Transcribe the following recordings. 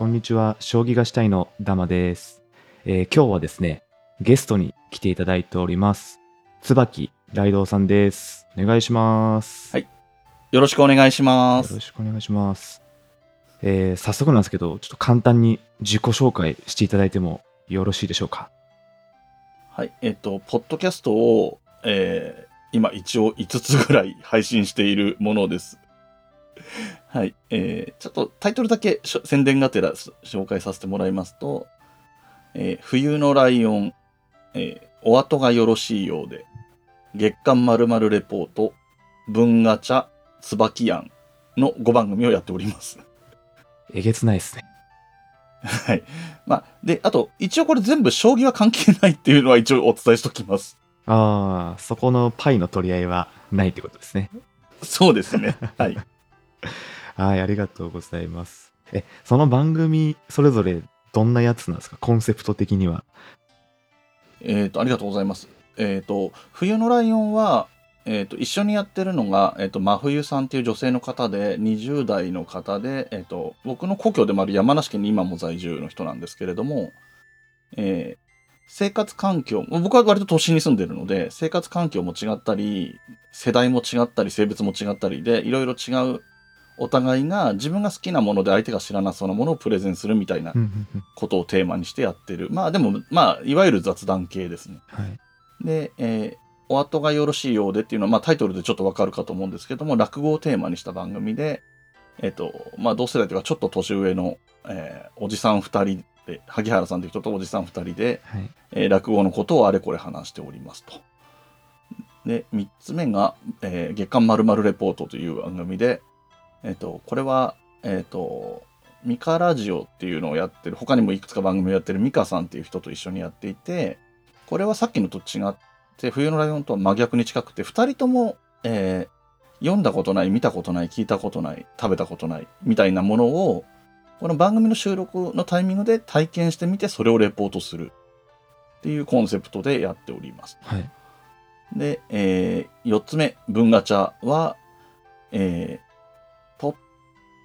こんにちは。将棋がしたいのダマです、えー今日はですね、ゲストに来ていただいております。椿雷道さんです。お願いします。はいよろしくお願いしますよろ。しくお願いします。えー早速なんですけど、ちょっと簡単に自己紹介していただいてもよろしいでしょうか？はい。えっと、ポッドキャストを、えー今一応5つぐらい配信しているものです。はい。えーちょっとタイトルだけ宣伝がてらし紹介させてもらいますと、えー冬のライオン、えーお後がよろしいようで、月刊まるまるレポート、文ガチャ、椿やんの5番組をやっております。えげつないですね。はい。まあ、で、あと、一応これ全部将棋は関係ないっていうのは一応お伝えしときます。ああ、そこのパイの取り合いはないってことですね。そうですね。はい。はい、ありがとうございます。え、その番組、それぞれどんなやつなんですか？コンセプト的には。えっ、と、ありがとうございます。えっ、と、冬のライオンは、えっ、と、一緒にやってるのが、えっ、と、真冬さんっていう女性の方で、20代の方で、えっ、と、僕の故郷でもある山梨県に今も在住の人なんですけれども、えー生活環境、僕は割と都心に住んでるので、生活環境も違ったり、世代も違ったり、性別も違ったりで、いろいろ違うお互いが自分が好きなもので相手が知らなそうなものをプレゼンするみたいなことをテーマにしてやってる。まあでも、まあ、いわゆる雑談系ですね。はい。で、えーお後がよろしいようでっていうのは、まあタイトルでちょっとわかるかと思うんですけども、落語をテーマにした番組で、えっ、と、まあ同世代というかちょっと年上の、えーおじさん二人で、萩原さんという人とおじさん二人で、はい。えー落語のことをあれこれ話しておりますと。で、三つ目が、えー月刊まるまるレポートという番組で、えっ、と、これは、えっ、と、ミカラジオっていうのをやってる、他にもいくつか番組をやってるミカさんっていう人と一緒にやっていて、これはさっきのと違って、冬のライオンとは真逆に近くて、二人とも、えー読んだことない、見たことない、聞いたことない、食べたことない、みたいなものを、この番組の収録のタイミングで体験してみて、それをレポートする。っていうコンセプトでやっております。はい。で、えー、4つ目、文ガチャは、えー、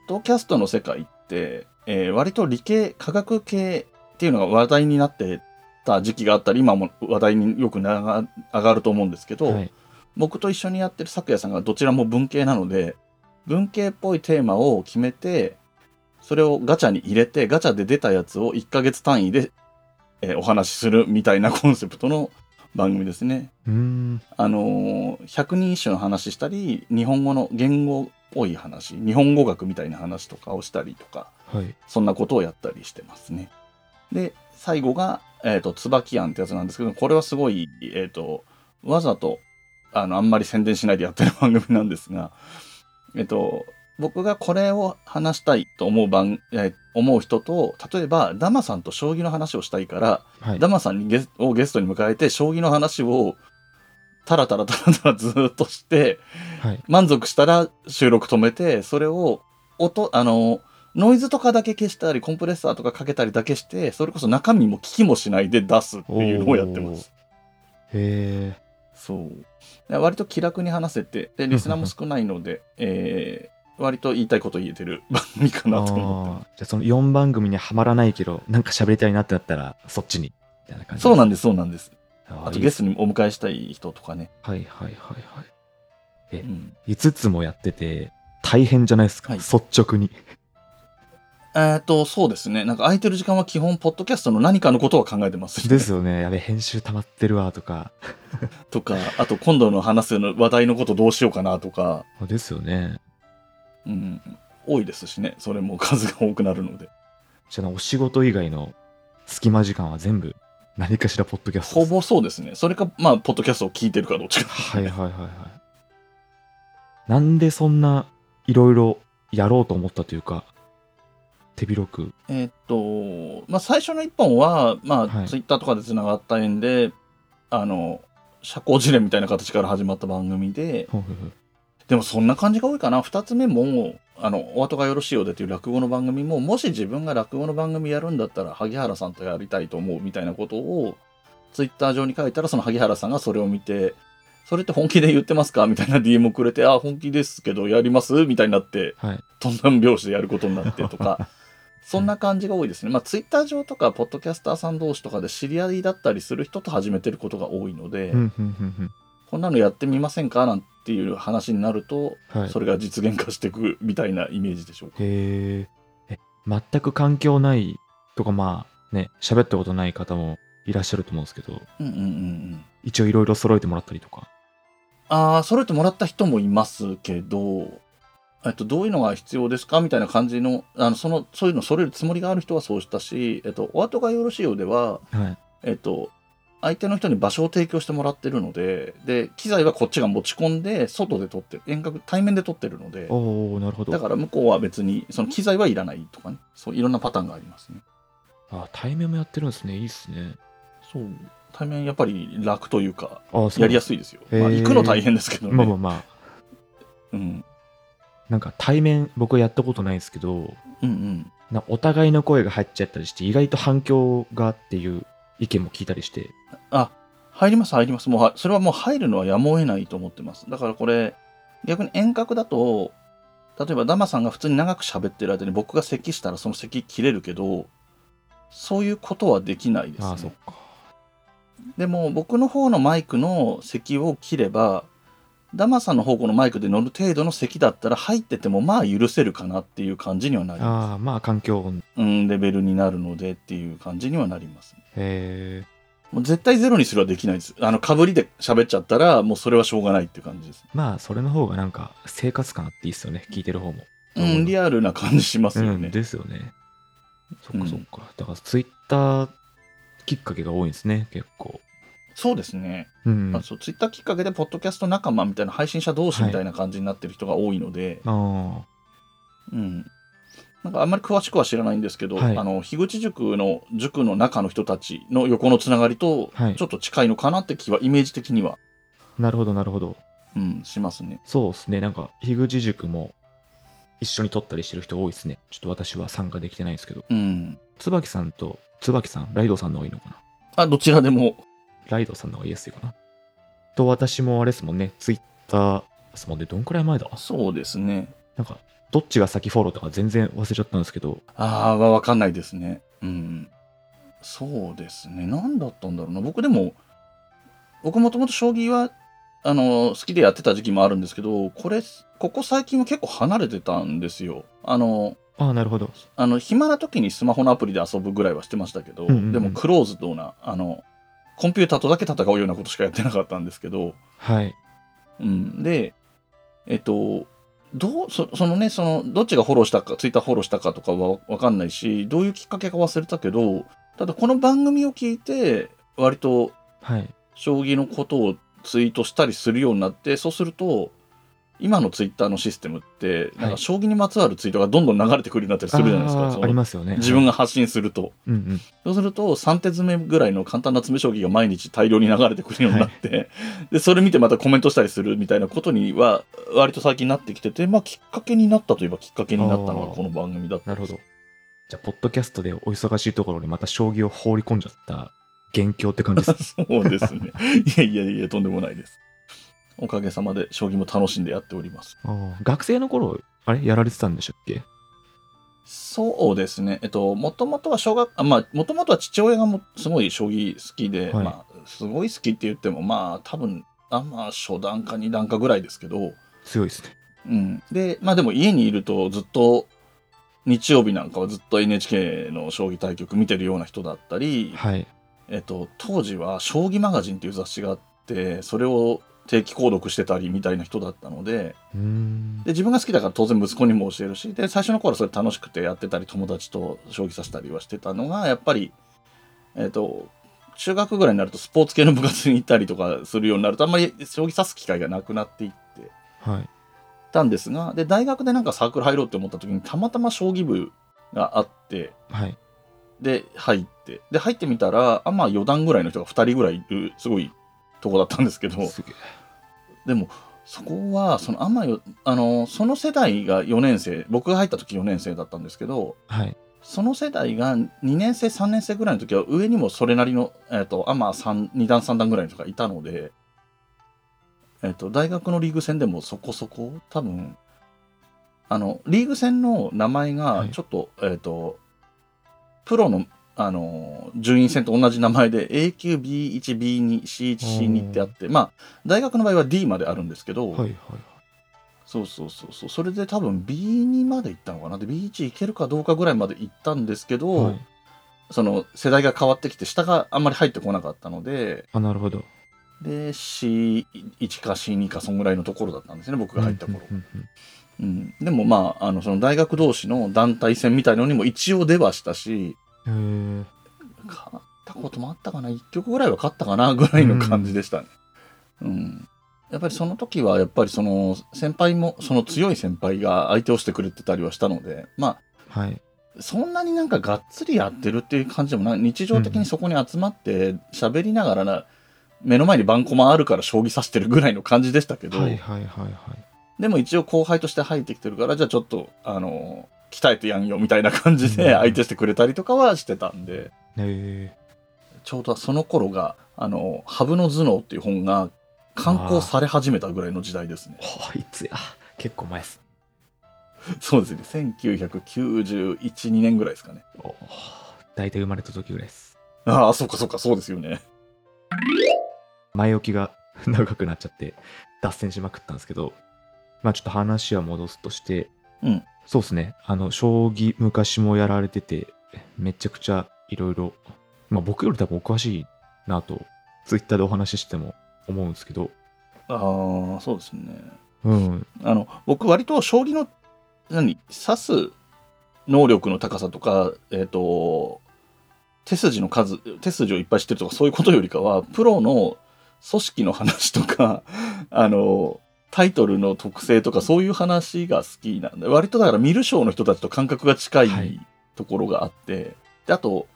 ドキャストの世界って、えー割と理系、科学系っていうのが話題になってた時期があったり、今も話題によく上がると思うんですけど、はい。僕と一緒にやってる咲夜さんがどちらも文系なので、文系っぽいテーマを決めて、それをガチャに入れて、ガチャで出たやつを1ヶ月単位で、えーお話しするみたいなコンセプトの番組ですね。あのー、百人一首の話したり、日本語の言語っぽい話、日本語学みたいな話とかをしたりとか、はい。そんなことをやったりしてますね。で、最後が、えっ、と、椿庵ってやつなんですけど、これはすごい、えっ、と、わざと、あの、あんまり宣伝しないでやってる番組なんですが、えっ、と、僕がこれを話したいと思う番、えー思う人と、例えば、ダマさんと将棋の話をしたいから、はい。ダマさんにゲスをゲストに迎えて、将棋の話を、タラタラタラタラずーっとして、はい。満足したら収録止めて、それを音、あの、ノイズとかだけ消したり、コンプレッサーとかかけたりだけして、それこそ中身も聞きもしないで出すっていうのをやってます。へえ。そう。で割と気楽に話せて、で、リスナーも少ないので、えー、割と言いたいこと言えてる番組かなと思ってじゃあその4番組にはまらないけど、なんか喋りたいなってなったら、そっちに。みたいな感じでそうなんです、そうなんです。す。ああとゲストにお迎えしたい人とかね。はいはいはいはい。えうん、5つもやってて、大変じゃないですか、はい率直に。えっ、と、そうですね。なんか空いてる時間は基本、ポッドキャストの何かのことを考えてます、ですよね。やべ、編集溜まってるわ、とか。とか、あと今度の話すの話題のことどうしようかなとか、ですよね。うん、多いですしね。それも数が多くなるので。じゃあ、お仕事以外の隙間時間は全部、何かしらポッドキャスト。ほぼそうですね。それか、まあ、ポッドキャストを聞いてるかどっちか。はいはいはいはい。なんでそんないろいろやろうと思ったというか、手広く。えーっと、まあ、最初の一本は、まあ、はいツイッターとかで繋がった縁で、あの、社交辞令みたいな形から始まった番組で、ほうほうほうでもそんな感じが多いかな。二つ目も、あの、お後がよろしいようでという落語の番組も、もし自分が落語の番組やるんだったら、萩原さんとやりたいと思うみたいなことを、ツイッター上に書いたら、その萩原さんがそれを見て、それって本気で言ってますか？みたいな DM をくれて、あ、本気ですけど、やります？みたいになって、はい。とんだん拍子でやることになってとか、そんな感じが多いですね。まあ、ツイッター上とか、ポッドキャスターさん同士とかで知り合いだったりする人と始めてることが多いので、こんなのやってみませんか？なんていう話になると、うん。はい。それが実現化していくみたいなイメージでしょうか。へえ。え、全く環境ないとか、まあね、喋ったことない方もいらっしゃると思うんですけど、うんうんうんうん。一応いろいろ揃えてもらったりとか。ああ、揃えてもらった人もいますけど、えっと、どういうのが必要ですかみたいな感じの、あの、その、そういうの揃えるつもりがある人はそうしたし、えっと、お後がよろしいようでは、はい。えっと、相手の人に場所を提供してもらってるので、で、機材はこっちが持ち込んで、外で撮ってる、遠隔、対面で撮ってるので、おおなるほど。だから向こうは別に、その機材はいらないとかね、そういろんなパターンがありますね。あ、対面もやってるんですね。いいっすね。そう。対面やっぱり楽というか。やりやすいですよ。まあ、行くの大変ですけどね。まあまあまあ。うん。なんか対面、僕やったことないですけど、うんうん。なお互いの声が入っちゃったりして、意外と反響がっていう意見も聞いたりして。あ、入ります、入ります。もうは、それはもう入るのはやむを得ないと思ってます。だからこれ、逆に遠隔だと、例えばダマさんが普通に長く喋ってる間に僕が咳したらその咳切れるけど、そういうことはできないです、ね。ああ、そっか。でも僕の方のマイクの咳を切れば、ダマさんの方向のマイクで乗る程度の咳だったら入っててもまあ許せるかなっていう感じにはなりまああ、まあ環境音。す。うん、レベルになるのでっていう感じにはなります。へえ。もう絶対ゼロにするはできないです。あの、被りで喋っちゃったらもうそれはしょうがないっていう感じです。まあ、それの方がなんか生活感あっていいっすよね。聞いてる方も。うん、リアルな感じしますようん、ね。ですよね。そっうんかそっか。だからツイッターきっかけが多いんですね、結構。そうですね。うん。あそうツイッターきっかけで、ポッドキャスト仲間みたいな配信者同士みたいな感じになってる人が多いので、あうん。なんかあんまり詳しくは知らないんですけど、はいあの、樋口塾の塾の中の人たちの横のつながりとはい、ちょっと近いのかなって気は、イメージ的には、あ、なるほど、なるほど。うん、しますね。そうですね。なんか、樋口塾も一緒に撮ったりしてる人多いですね。ちょっと私は参加できてないんですけど。うん。椿さんと、椿さん、ライドさんの方がいいのかな？あ、どちらでも、ライドさんの方が言いやすいかな。と、私もあれですもんね、ツイッターですもんね、どんくらい前だ？そうですね。なんか、どっちが先フォローとか全然忘れちゃったんですけど、ああ、わかんないですね。うん。そうですね。何だったんだろうな。僕でも、僕もともと将棋は、あの、好きでやってた時期もあるんですけど、これ、ここ最近は結構離れてたんですよ。あの、ああ、なるほど。あの、暇な時にスマホのアプリで遊ぶぐらいはしてましたけど、うんうんうんでもクローズドな、あの、コンピューターとだけ戦うようなことしかやってなかったんですけど、はい。うん。で、えっと、どう、そそのね、その、どっちがフォローしたか、ツイッターフォローしたかとかはわかんないし、どういうきっかけか忘れたけど、ただこの番組を聞いて、割とはい。将棋のことをツイートしたりするようになって、そうすると、今のツイッターのシステムって、なんか将棋にまつわるツイートがどんどん流れてくるようになったりするじゃないですか。そのありますよね。自分が発信すると。うんうん。そうすると、3手詰めぐらいの簡単な詰め将棋が毎日大量に流れてくるようになって、で、それ見てまたコメントしたりするみたいなことには、割と最近なってきてて、まあ、きっかけになったといえばきっかけになったのがこの番組だったなるほど。じゃあ、ポッドキャストでお忙しいところにまた将棋を放り込んじゃった元凶って感じです。そうですね。いやいやいや、とんでもないです。おかげさまで将棋も楽しんでやっております。学生の頃、あれ？やられてたんでしたっけ？そうですね。えっと、もともとは小学、あまあ、もともとは父親がもすごい将棋好きで、はいまあ、すごい好きって言っても、まあ、多分、あまあ、初段か二段かぐらいですけど、強いですね。うん。で、まあでも家にいるとずっと、日曜日なんかはずっと NHK の将棋対局見てるような人だったり、はい。えっと、当時は将棋マガジンっていう雑誌があって、それを定期購読してたりみたいな人だったので。で、自分が好きだから当然息子にも教えるし、で、最初の頃はそれ楽しくてやってたり、友達と将棋させたりはしてたのが、やっぱり、えっと、中学ぐらいになるとスポーツ系の部活に行ったりとかするようになると、あんまり将棋指す機会がなくなっていって、はい。たんですが、で、大学でなんかサークル入ろうって思った時に、たまたま将棋部があって、はい。で、入って、で、入ってみたら、あ、まあ、4段ぐらいの人が2人ぐらいいる、すごいとこだったんですけど。でも、そこは、その、あんまよ、あの、その世代が4年生、僕が入った時4年生だったんですけど、はい。その世代が2年生、3年生ぐらいの時は、上にもそれなりの、えっ、と、あ、まあ、3、2段、3段ぐらいの人がいたので、えっ、と、大学のリーグ戦でもそこそこ、多分、あの、リーグ戦の名前がはい、ちょっと、えっ、と、プロの、あの、順位戦と同じ名前で A 級 B1、B2、C1、C2 ってあって、まあ、大学の場合は D まであるんですけど、はいはいそうそうそうそう、それで多分 B2 まで行ったのかな？で、B1 いけるかどうかぐらいまで行ったんですけど、はい。その世代が変わってきて、下があんまり入ってこなかったので、あ、なるほど。で、C1 か C2 かそんぐらいのところだったんですね、僕が入った頃。うんでもまあ、あの、その大学同士の団体戦みたいのにも一応出はしたし、うんへえ。勝ったこともあったかな、1曲ぐらいは勝ったかな、ぐらいの感じでしたね。うん。やっぱりその時は、やっぱりその、先輩も、その強い先輩が相手をしてくれてたりはしたので、まはい。あ、そんなになんかがっつりやってるっていう感じでもない、日常的にそこに集まって喋りながらな、目の前に番駒あるから将棋指してるぐらいの感じでしたけど、はいはいはいはい。でも一応後輩として入ってきてるから、じゃあちょっと、あの、鍛えてやんよみたいな感じでうん相手してくれたりとかはしてたんで。ちょうどその頃が、あの、ハブの頭脳っていう本が刊行され始めたぐらいの時代ですね。はあ、いつや。結構前です。そうですね。1991、2年ぐらいですかね。お大体生まれた時ぐらいです。ああ、そうかそうか、そうですよね。前置きが 長くなっちゃって脱線しまくったんですけど、まあちょっと話は戻すとして、うんそうですね、あの、将棋昔もやられてて、めちゃくちゃいろいろ、まあ僕より多分お詳しいなと、ツイッターでお話ししても思うんですけど、ああ、そうですね。うん、あの、僕割と将棋の、何、指す能力の高さとか、えっ、と、手筋の数、手筋をいっぱい知ってるとかそういうことよりかは、プロの組織の話とか、あの、タイトルの特性とかそういう話が好きなんで、割とだから見る将の人たちと感覚が近はいいところがあって、で、あと、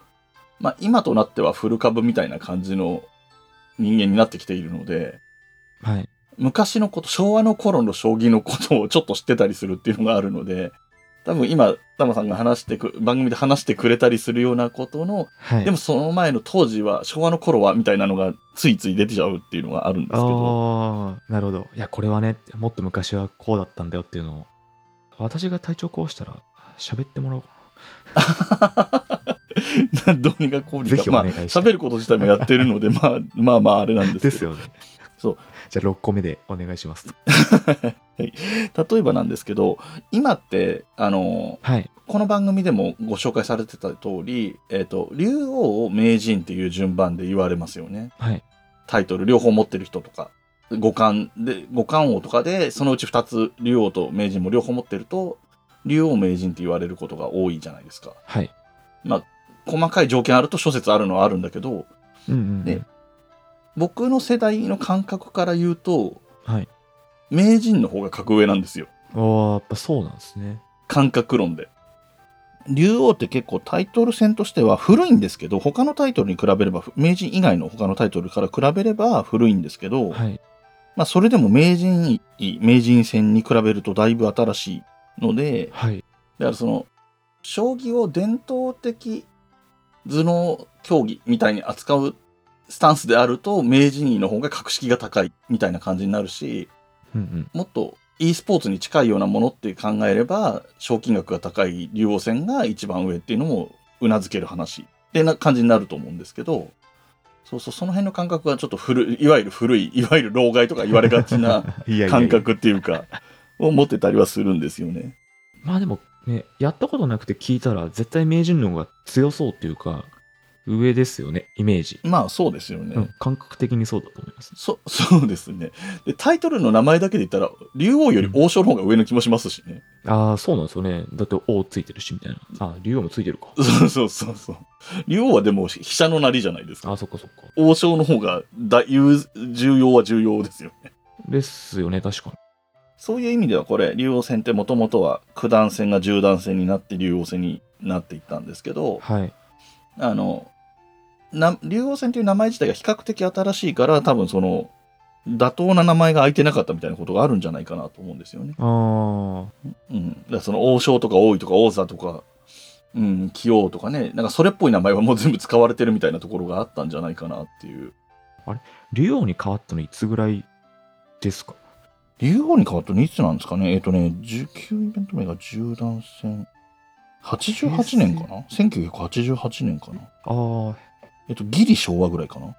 まあ今となってはフル株みたいな感じの人間になってきているので、はい。昔のこと、昭和の頃の将棋のことをちょっと知ってたりするっていうのがあるので、多分今、タマさんが話してく、番組で話してくれたりするようなことの、はい。でもその前の当時は、昭和の頃は、みたいなのがついつい出てちゃうっていうのがあるんですけど、ああ、なるほど。いや、これはね、もっと昔はこうだったんだよっていうのを、私が体調壊したら喋ってもらおうか どうにかこうにか、まあ、喋ること自体もやってるので、まあ、まあまあ、あれなんな。ですけど。ですよね。そう。じゃあ6個目でお願いします。例えばなんですけど、今って、あの、はい。この番組でもご紹介されてた通り、えっ、と、竜王を名人っていう順番で言われますよね。はい。タイトル両方持ってる人とか、五冠で、五冠王とかで、そのうち二つ、竜王と名人も両方持ってると、竜王名人って言われることが多いじゃないですか。はい。細かい条件あると諸説あるのはあるんだけど、うんうん、うん。ね僕の世代の感覚から言うと、はい。名人の方が格上なんですよ。ああ、やっぱそうなんですね。感覚論で。竜王って結構タイトル戦としては古いんですけど、他のタイトルに比べれば、名人以外の他のタイトルから比べれば古いんですけど、はい。まあそれでも名人位、名人戦に比べるとだいぶ新しいので、はい。だからその、将棋を伝統的頭脳競技みたいに扱うスタンスであると、名人位の方が格式が高いみたいな感じになるし、うんうん。もっと e スポーツに近いようなものって考えれば、賞金額が高い竜王戦が一番上っていうのも頷ける話ってな感じになると思うんですけど、そうそう、その辺の感覚がちょっと古い、いわゆる古い、いわゆる老害とか言われがちな 感覚っていうか、を持ってたりはするんですよね。まあでもね、やったことなくて聞いたら、絶対名人の方が強そうっていうか、上ですよね、イメージ。まあそうですよね。うん、感覚的にそうだと思います。そ、そうですね。で、タイトルの名前だけで言ったら、竜王より王将の方が上の気もしますしね。ああ、そうなんですよね。だって王ついてるし、みたいな。あ竜王もついてるか。そうそうそうそう。竜王はでも飛車のなりじゃないですか。あそっかそっか。王将の方が大有重要は重要ですよね。ですよね、確かに。そういう意味ではこれ、竜王戦ってもともとは九段戦が十段戦になって竜王戦になっていったんですけど、はい。あの、な竜王戦という名前自体が比較的新しいから、多分その、妥当な名前が空いてなかったみたいなことがあるんじゃないかなと思うんですよね。ああ、うん。だからその王将とか王位とか王座とか、うん、棋王とかね、なんかそれっぽい名前はもう全部使われてるみたいなところがあったんじゃないかなっていう。竜王に変わったのいつぐらいですか？竜王に変わったのいつなんですかね？えっ、とね、19イベント目が十段戦。88年かな ?1988 年かなああ、えっと、ギリ昭和ぐらいかな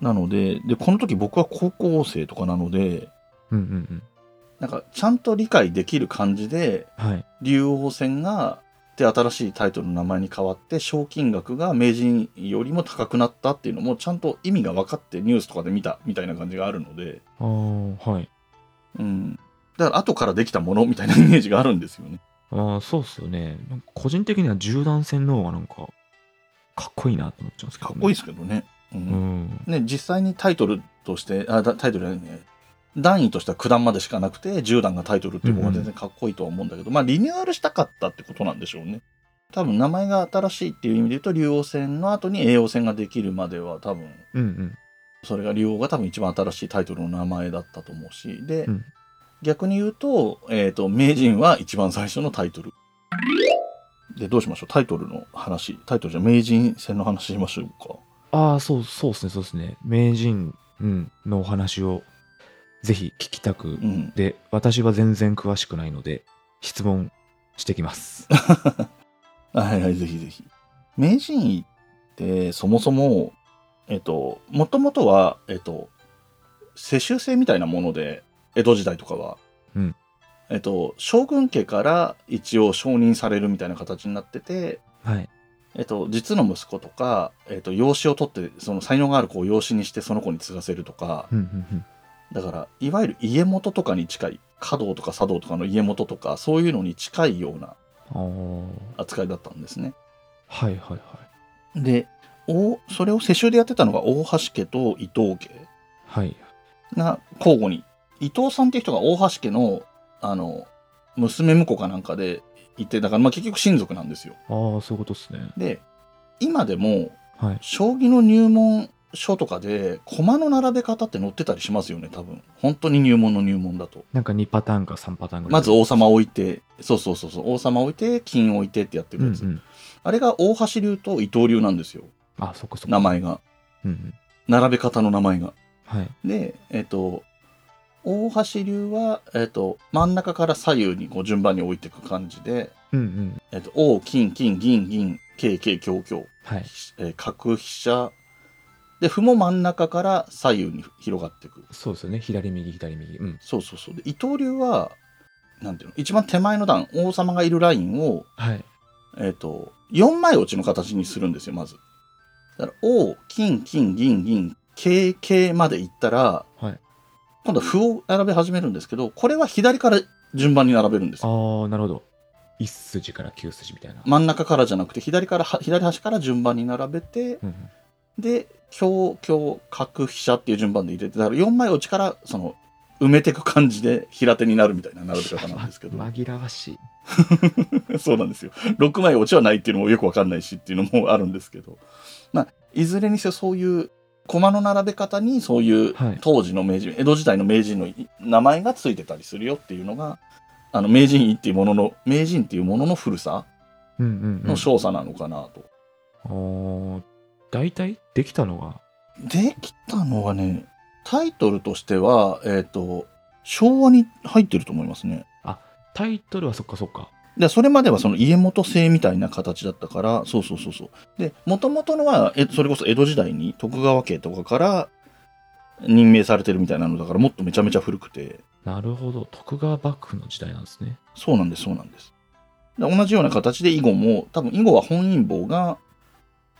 なので、で、この時僕は高校生とかなので、うんうんうん。なんかちゃんと理解できる感じで、はい。竜王戦が、で、新しいタイトルの名前に変わって、賞金額が名人よりも高くなったっていうのも、ちゃんと意味が分かってニュースとかで見たみたいな感じがあるので、ああ、はい。うん。だから後からできたものみたいなイメージがあるんですよね。ああ、そうっすよね。個人的には銃弾戦の方がなんか、かっこいいなと思っちゃうんですけど、かっこいいですけどね。う。うんん。ね、実際にタイトルとして、あ、だタイトルじゃないね。段位としては九段までしかなくて、10段がタイトルっていう方が全然かっこいいとは思うんだけど、まあリニューアルしたかったってことなんでしょうね。多分名前が新しいっていう意味で言うと、竜王戦の後に叡王戦ができるまでは多分、うんうん。それが竜王が多分一番新しいタイトルの名前だったと思うし、で、うん逆に言うと、えっ、と、名人は一番最初のタイトル。で、どうしましょう？タイトルの話。タイトルじゃ名人戦の話しましょうか。ああ、そう、そうですね、そうですね。名人、うん、のお話を、ぜひ聞きたく、うん。で、私は全然詳しくないので、質問してきます。はいはい、ぜひぜひ。名人位って、そもそも、えっと、もともとは、えっと、世襲制みたいなもので、江戸時代とかは、うんえっと、将軍家から一応承認されるみたいな形になってて、はい。えっと、実の息子とか、えっと、養子を取って、その才能がある子を養子にしてその子に継がせるとか、うんうんうん。だから、いわゆる家元とかに近い、華道とか茶道とかの家元とか、そういうのに近いような扱いだったんですね。はいはいはい。で、おそれを世襲でやってたのが大橋家と伊藤家はい。が交互に。伊藤さんっていう人が大橋家の、あの、娘婿かなんかでいて、だからまあ結局親族なんですよ。ああ、そういうことですね。で、今でも、はい。将棋の入門書とかで、駒の並べ方って載ってたりしますよね、多分。本当に入門の入門だと。なんか2パターンか3パターンぐらい。まず王様置いて、そうそうそうそう、王様置いて、金置いてってやってるやつ。うんうん。あれが大橋流と伊藤流なんですよ、あ、そっかそっか。名前が。うんうん。並べ方の名前が。はい。で、えっ、と、大橋流は、えっ、と、真ん中から左右にこう順番に置いていく感じで、うんうん。えっ、と、王、金、金、銀、銀、桂、桂、香、香、はい。えー角、飛車、で、歩も真ん中から左右に広がっていく。そうですよね。左右、左右。うん。そうそうそう。で、伊藤流は、なんていうの、一番手前の段、王様がいるラインを、はい。えっ、と、4枚落ちの形にするんですよ、まず。だから、王、金、金、銀、銀、桂、桂まで行ったら、はい。今度は歩を並べ始めるんですけど、これは左から順番に並べるんですよ。ああ、なるほど。1筋から9筋みたいな。真ん中からじゃなくて、左からは、左端から順番に並べて、うんうん。で、強、強、角、飛車っていう順番で入れて、だから4枚落ちから、その、埋めていく感じで平手になるみたいな並べ方なんですけど。ま 紛らわしい。そうなんですよ。6枚落ちはないっていうのもよくわかんないしっていうのもあるんですけど。まあ、いずれにせよそういう、駒の並べ方にそういうはい当時の名人、江戸時代の名人のい名前がついてたりするよっていうのが、あの、名人位っていうものの、名人っていうものの古さうんうん、うん。の少佐なのかなと。あー大体できたのが、できたのはね、タイトルとしては、えっ、と、昭和に入ってると思いますね。タイトルはそっかそっか。で、それまではその家元制みたいな形だったから、そうそうそうそう。で、もともとのは、え、それこそ江戸時代に徳川家とかから任命されてるみたいなのだから、もっとめちゃめちゃ古くて、なるほど。徳川幕府の時代なんですね。そうなんです、そうなんです。で同じような形で囲碁も、多分囲碁は本因坊が、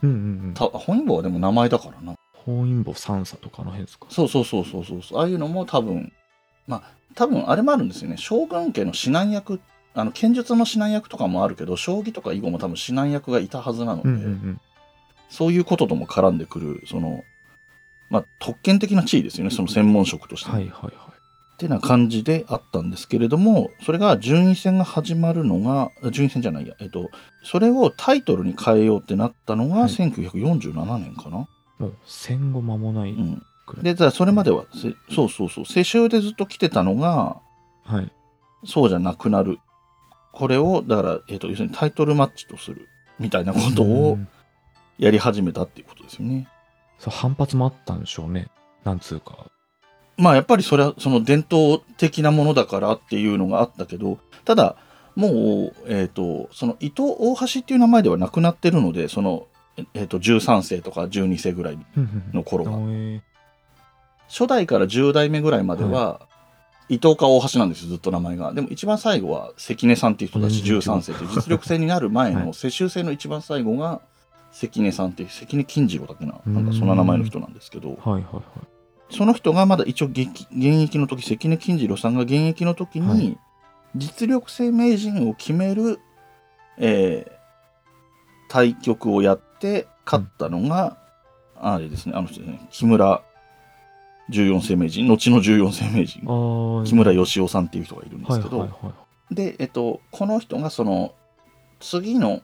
うんうんうん。た本因坊はでも名前だからな。本因坊三佐とかの辺ですか？そうそうそうそうそうそう。ああいうのも多分、まあ、多分あれもあるんですよね。将軍家の指南役、あの、剣術の指南役とかもあるけど、将棋とか囲碁も多分指南役がいたはずなので、うんうんうん。そういうこととも絡んでくる、その、まあ、特権的な地位ですよね、その専門職として。はいはいはい。ってな感じであったんですけれども、それが順位戦が始まるのが、あ順位戦じゃないや、えっと、それをタイトルに変えようってなったのがはい1947年かな。もう戦後間もないうん。くらい。で、それまでは、せそうそうそう、世襲でずっと来てたのが、はい。そうじゃなくなる。これを、だから、えっと、要するにタイトルマッチとする、みたいなことうをんやり始めたっていうことですよね。そう反発もあったんでしょうね。なんつうか。まあやっぱりそれはその伝統的なものだからっていうのがあったけど、ただ、もう、えっ、と、その伊藤大橋っていう名前ではなくなってるので、その、えっ、と、13世とか12世ぐらいの頃が。え初代から10代目ぐらいまでは、伊藤か大橋なんですよ、ずっと名前が。でも一番最後は関根さんっていう人たち全然違う13世っていう実力制になる前はい。の世襲制の一番最後が関根さんっていう関根金次郎だっけな。うん。なんかそんな名前の人なんですけど、はいはいはい。その人がまだ一応現役の時、関根金次郎さんが現役の時はに実力制名人を決める、えー対局をやって勝ったのが、あれですね、あの人ですね、木村14世名人、後の14世名人。木村義雄さんっていう人がいるんですけど、はいはいはい。で、えっと、この人がその次の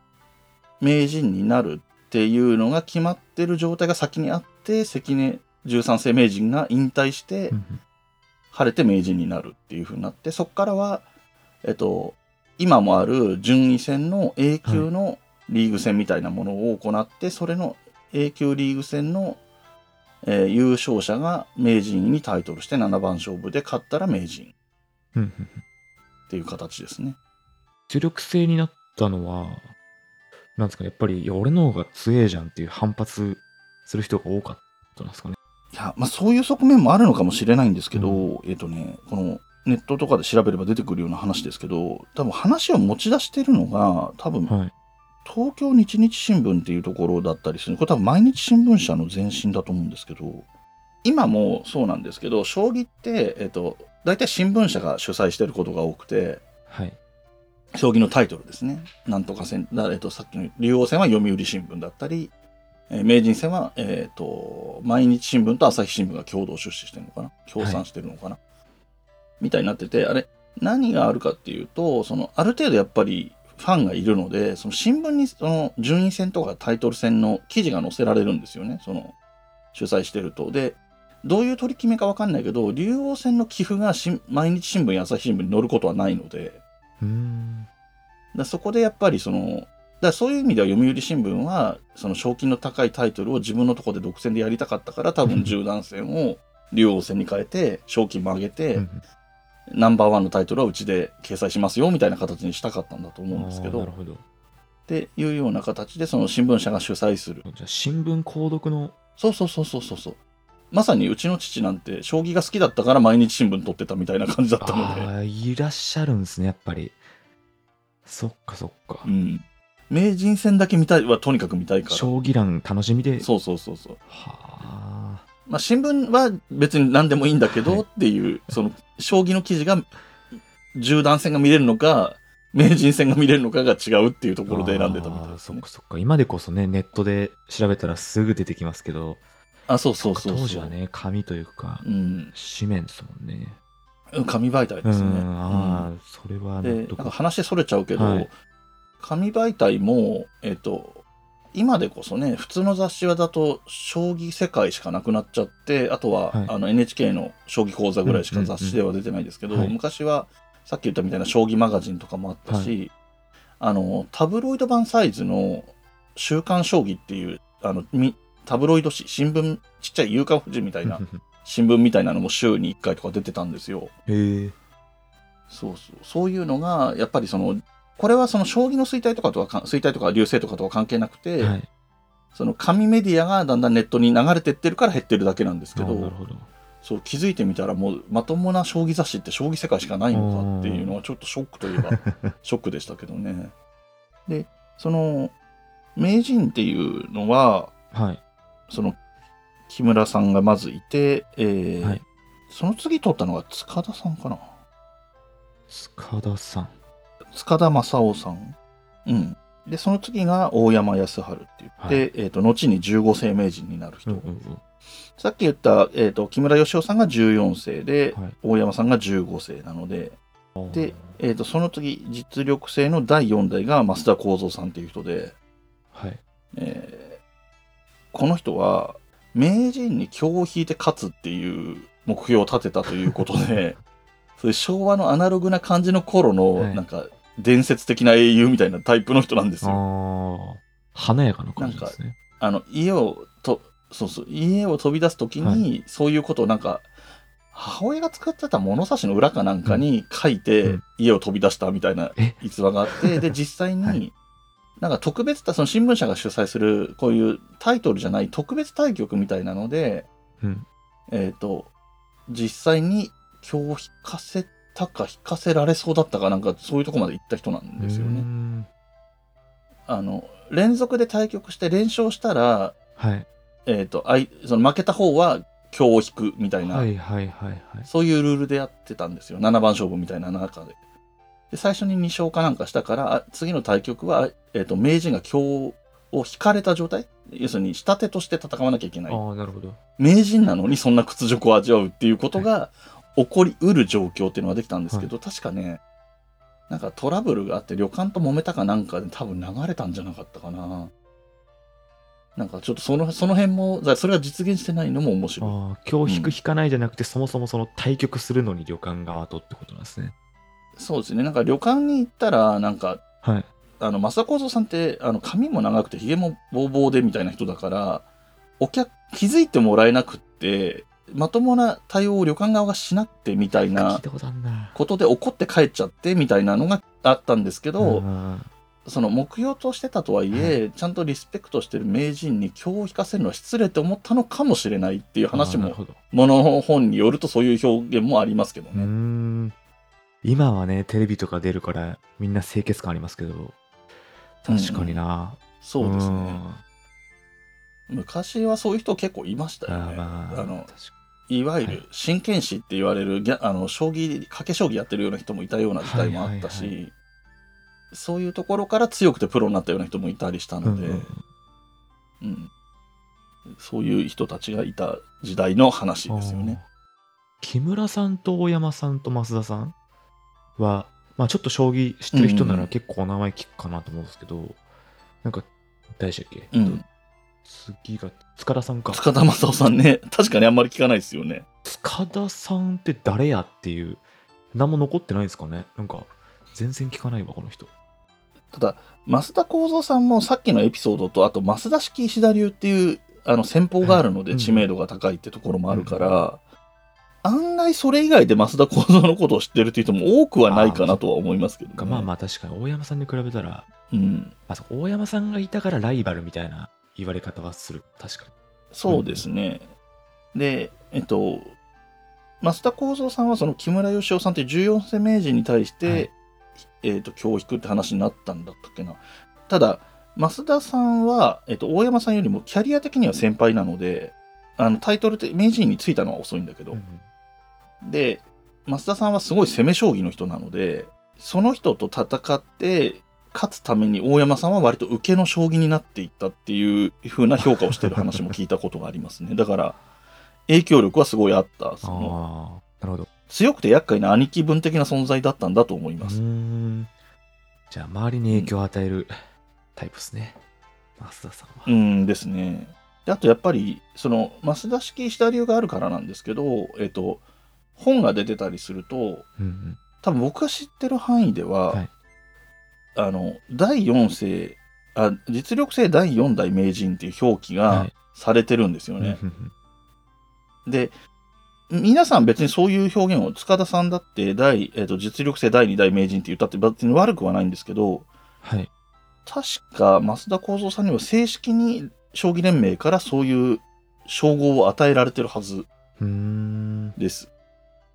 名人になるっていうのが決まってる状態が先にあって関根13世名人が引退して晴れて名人になるっていう風になってそこからは、えっと、今もある順位戦の A 級のリーグ戦みたいなものを行って、それの A 級リーグ戦の、えー優勝者が名人にタイトルして7番勝負で勝ったら名人っていう形ですね。主力制になったのは、なんですか、やっぱり、いや、俺の方が強えじゃんっていう反発する人が多かったんですかね。いや、まあそういう側面もあるのかもしれないんですけど、うえっ、とね、このネットとかで調べれば出てくるような話ですけど、多分話を持ち出してるのが、多分はい。東京日日新聞っていうところだったりする。これ多分毎日新聞社の前身だと思うんですけど、今もそうなんですけど、将棋って、えっ、と、大体新聞社が主催してることが多くて、はい。将棋のタイトルですね。なんとか戦、だえっと、さっきの竜王戦は読売新聞だったり、えー名人戦は、えっ、と、毎日新聞と朝日新聞が共同出資してるのかな協賛してるのかな、みたいになってて、あれ、何があるかっていうと、その、ある程度やっぱりファンがいるので、その新聞にその順位戦とかタイトル戦の記事が載せられるんですよね。その、主催してると。で、どういう取り決めかわかんないけど、竜王戦の寄付がし毎日新聞や朝日新聞に載ることはないので、うーん。だそこでやっぱりその、だそういう意味では読売新聞は、その賞金の高いタイトルを自分のところで独占でやりたかったから、多分十段戦を竜王戦に変えて、賞金も上げて、うんナンバーワンのタイトルはうちで掲載しますよ、みたいな形にしたかったんだと思うんですけど、なるほど。ていうような形で、その新聞社が主催する。じゃあ、新聞購読の、そうそうそうそうそうそう。まさにうちの父なんて、将棋が好きだったから毎日新聞撮ってたみたいな感じだったので。ああ、いらっしゃるんですね、やっぱり。そっかそっか。うん。名人戦だけ見たいはとにかく見たいから。将棋欄楽しみで。そうそうそうそう。はあ。まあ、新聞は別に何でもいいんだけど、はいっていう、その、将棋の記事が、十段戦が見れるのか、名人戦が見れるのかが違うっていうところで選んでたみたいですねそっか。そっか。今でこそね、ネットで調べたらすぐ出てきますけど、あ、そうそうそうそう。当時は。ね、紙というか、うん。紙面ですもんね。紙媒体うですね。ん、ああ、それはうんで、納得なんか話それちゃうけど、はい紙媒体も、えっ、と、今でこそね、普通の雑誌はだと、将棋世界しかなくなっちゃって、あとは、はいあの NHK の将棋講座ぐらいしか雑誌では出てないですけど、うんうんはい昔は、さっき言ったみたいな将棋マガジンとかもあったし、あの、タブロイド版サイズの週刊将棋っていう、あの、みタブロイド紙、新聞、ちっちゃい夕刊富士みたいな、新聞みたいなのも週に1回とか出てたんですよ。へえ。そうそう。そういうのが、やっぱりその、これはその将棋の衰退とかとはか、衰退とか流星とかとは関係なくて、はい。その紙メディアがだんだんネットに流れてってるから減ってるだけなんですけどど。そう気づいてみたらもうまともな将棋雑誌って将棋世界しかないのかっていうのはちょっとショックといえば ショックでしたけどね。で、その、名人っていうのは、はい。その、木村さんがまずいて、えーはいその次取ったのが塚田さんかな。塚田さん。塚田正夫さん。うん。で、その次が大山康晴って言って、えっ、と、後に15世名人になる人。うんうんうん。さっき言った、えっ、と、木村義雄さんが14世で、はい大山さんが15世なので、で、えっ、と、その次、実力制の第4代が増田幸三さんっていう人で、はい。えーこの人は、名人に今日を引いて勝つっていう目標を立てたということで、そういう昭和のアナログな感じの頃の、はいなんか、伝説的な英雄みたいなタイプの人なんですよ。華やかな感じですね。あの、家をと、そうそう、家を飛び出すときに、そういうことをなんか、母親が使ってた物差しの裏かなんかに書いて、うん家を飛び出したみたいなえ？逸話があって、で、実際に、はいなんか特別な、その新聞社が主催する、こういうタイトルじゃない特別対局みたいなので、うん。えっ、と、実際に今日引かせたか引かせられそうだったかなんかそういうとこまで行った人なんですよね。んあの、連続で対局して連勝したら、はい。えっ、と、あい、その負けた方は今日引くみたいな、はいはいはいはい。そういうルールでやってたんですよ。7番勝負みたいな中で。で、最初に2勝かなんかしたから、あ次の対局は、えっ、と、名人が今日を引かれた状態？要するに下手として戦わなきゃいけない。ああ、なるほど。名人なのにそんな屈辱を味わうっていうことが起こりうる状況っていうのができたんですけど、確かね、なんかトラブルがあって旅館と揉めたかなんかで多分流れたんじゃなかったかな。なんかちょっとその、その辺も、だそれが実現してないのも面白い。ああ、今日引く引かないじゃなくて、そもそもその対局するのに旅館側とってことなんですね。そうですね。なんか旅館に行ったら、なんか、はい。あの、増田幸三さんって、あの、髪も長くて髭もボーボーでみたいな人だから、お客、気づいてもらえなくって、まともな対応を旅館側がしなくてみたい聞なことで怒って帰っちゃってみたいなのがあったんですけど、あその目標としてたとはいえ、ちゃんとリスペクトしてる名人に今日引かせるのは失礼と思ったのかもしれないっていうー話も。ものの本によるとそういう表現もありますけどね。ん。今はね、テレビとか出るから、みんな清潔感ありますけど、確かにな。そうですね。ん昔はそういう人結構いましたよね。あのいわゆはい。る真剣士って言われるギャあの将棋賭け将棋やってるような人もいたような時代もあったし、はいはいそういうところから強くてプロになったような人もいたりしたので、うんうんうん。そういう人たちがいた時代の話ですよね。木村さんと大山さんと増田さんは、まあちょっと将棋知ってる人なうんうんら結構お名前聞くかなと思うんですけど、なんか、誰でしたっけ、うん次が、塚田さんか。塚田正夫さんね、確かにあんまり聞かないですよね。塚田さんって誰やっていう、何も残ってないですかねなんか、全然聞かないわ、この人。ただ、増田幸三さんもさっきのエピソードと、あと増田式石田流っていうあの戦法があるのではい知名度が高いってところもあるから、案外それ以外で増田幸三のことを知ってるっていう人も多くはないかなとは思いますけど、ね。まあまあ確かに大山さんに比べたら、うん。あそう大山さんがいたからライバルみたいな言われ方はする。確かに。そうですね。で、えっと、増田幸三さんはその木村義雄さんっていう14世名人に対して、はいえっと、今日引くって話になったんだったっけな。ただ、増田さんは、えっと、大山さんよりもキャリア的には先輩なので、あの、タイトルで名人についたのは遅いんだけど、うんで、増田さんはすごい攻め将棋の人なので、その人と戦って、勝つために大山さんは割と受けの将棋になっていったっていう風な評価をしてる話も聞いたことがありますね。だから、影響力はすごいあった。そのなるほど。強くて厄介な兄貴分的な存在だったんだと思いうまーす。ん。じゃあ、周りに影響を与えるタイプですね。増田さんは。うんですね。であとやっぱり、その、増田式石田流があるからなんですけど、えっと、本が出てたりすると、うんうん。多分僕が知ってる範囲では、はいあの、第4世、あ、実力性第4代名人っていう表記がはいされてるんですよね。うんうんうんで、皆さん別にそういう表現を、塚田さんだって第、えっと実力性第2代名人って言ったって別に悪くはないんですけど、はい。確か増田幸三さんには正式に将棋連盟からそういう称号を与えられてるはず。です。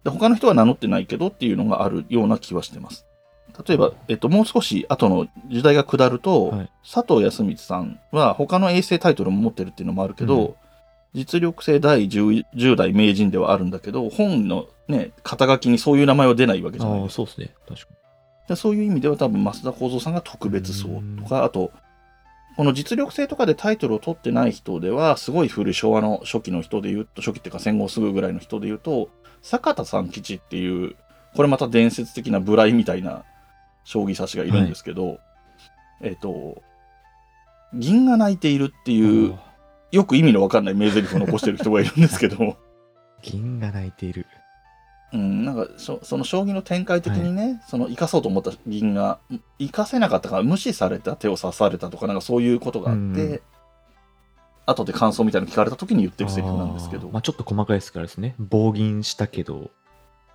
で他の人は名乗ってないけどっていうのがあるような気はしてます。例えば、えっと、もう少し後の時代が下ると、はい佐藤康光さんは他の衛星タイトルも持ってるっていうのもあるけど、うん実力性第 10, 10代名人ではあるんだけど、本のね、肩書きにそういう名前は出ないわけじゃないああ、ですか。そうですね。確かでそういう意味では多分増田幸三さんが特別そうとか、あと、この実力性とかでタイトルを取ってない人では、すごい古い昭和の初期の人で言うと、初期っていうか戦後すぐぐらいの人で言うと、坂田三吉っていう、これまた伝説的なブライみたいな将棋指しがいるんですけど、えっ、と、銀が泣いているってに。いうよく意味のわかんない名台詞を残してる人がいるんですけど、銀が泣いている。うん、なんかそその将棋の展開的にね、その生かそうと思った銀が生かせなかったから無視された手を刺されたとかなんかそういうことがあって、うん後で感想みたいなの聞かれた時に言ってるセリフなんですけどまあ、ちょっと細かいですからですね。暴言したけど、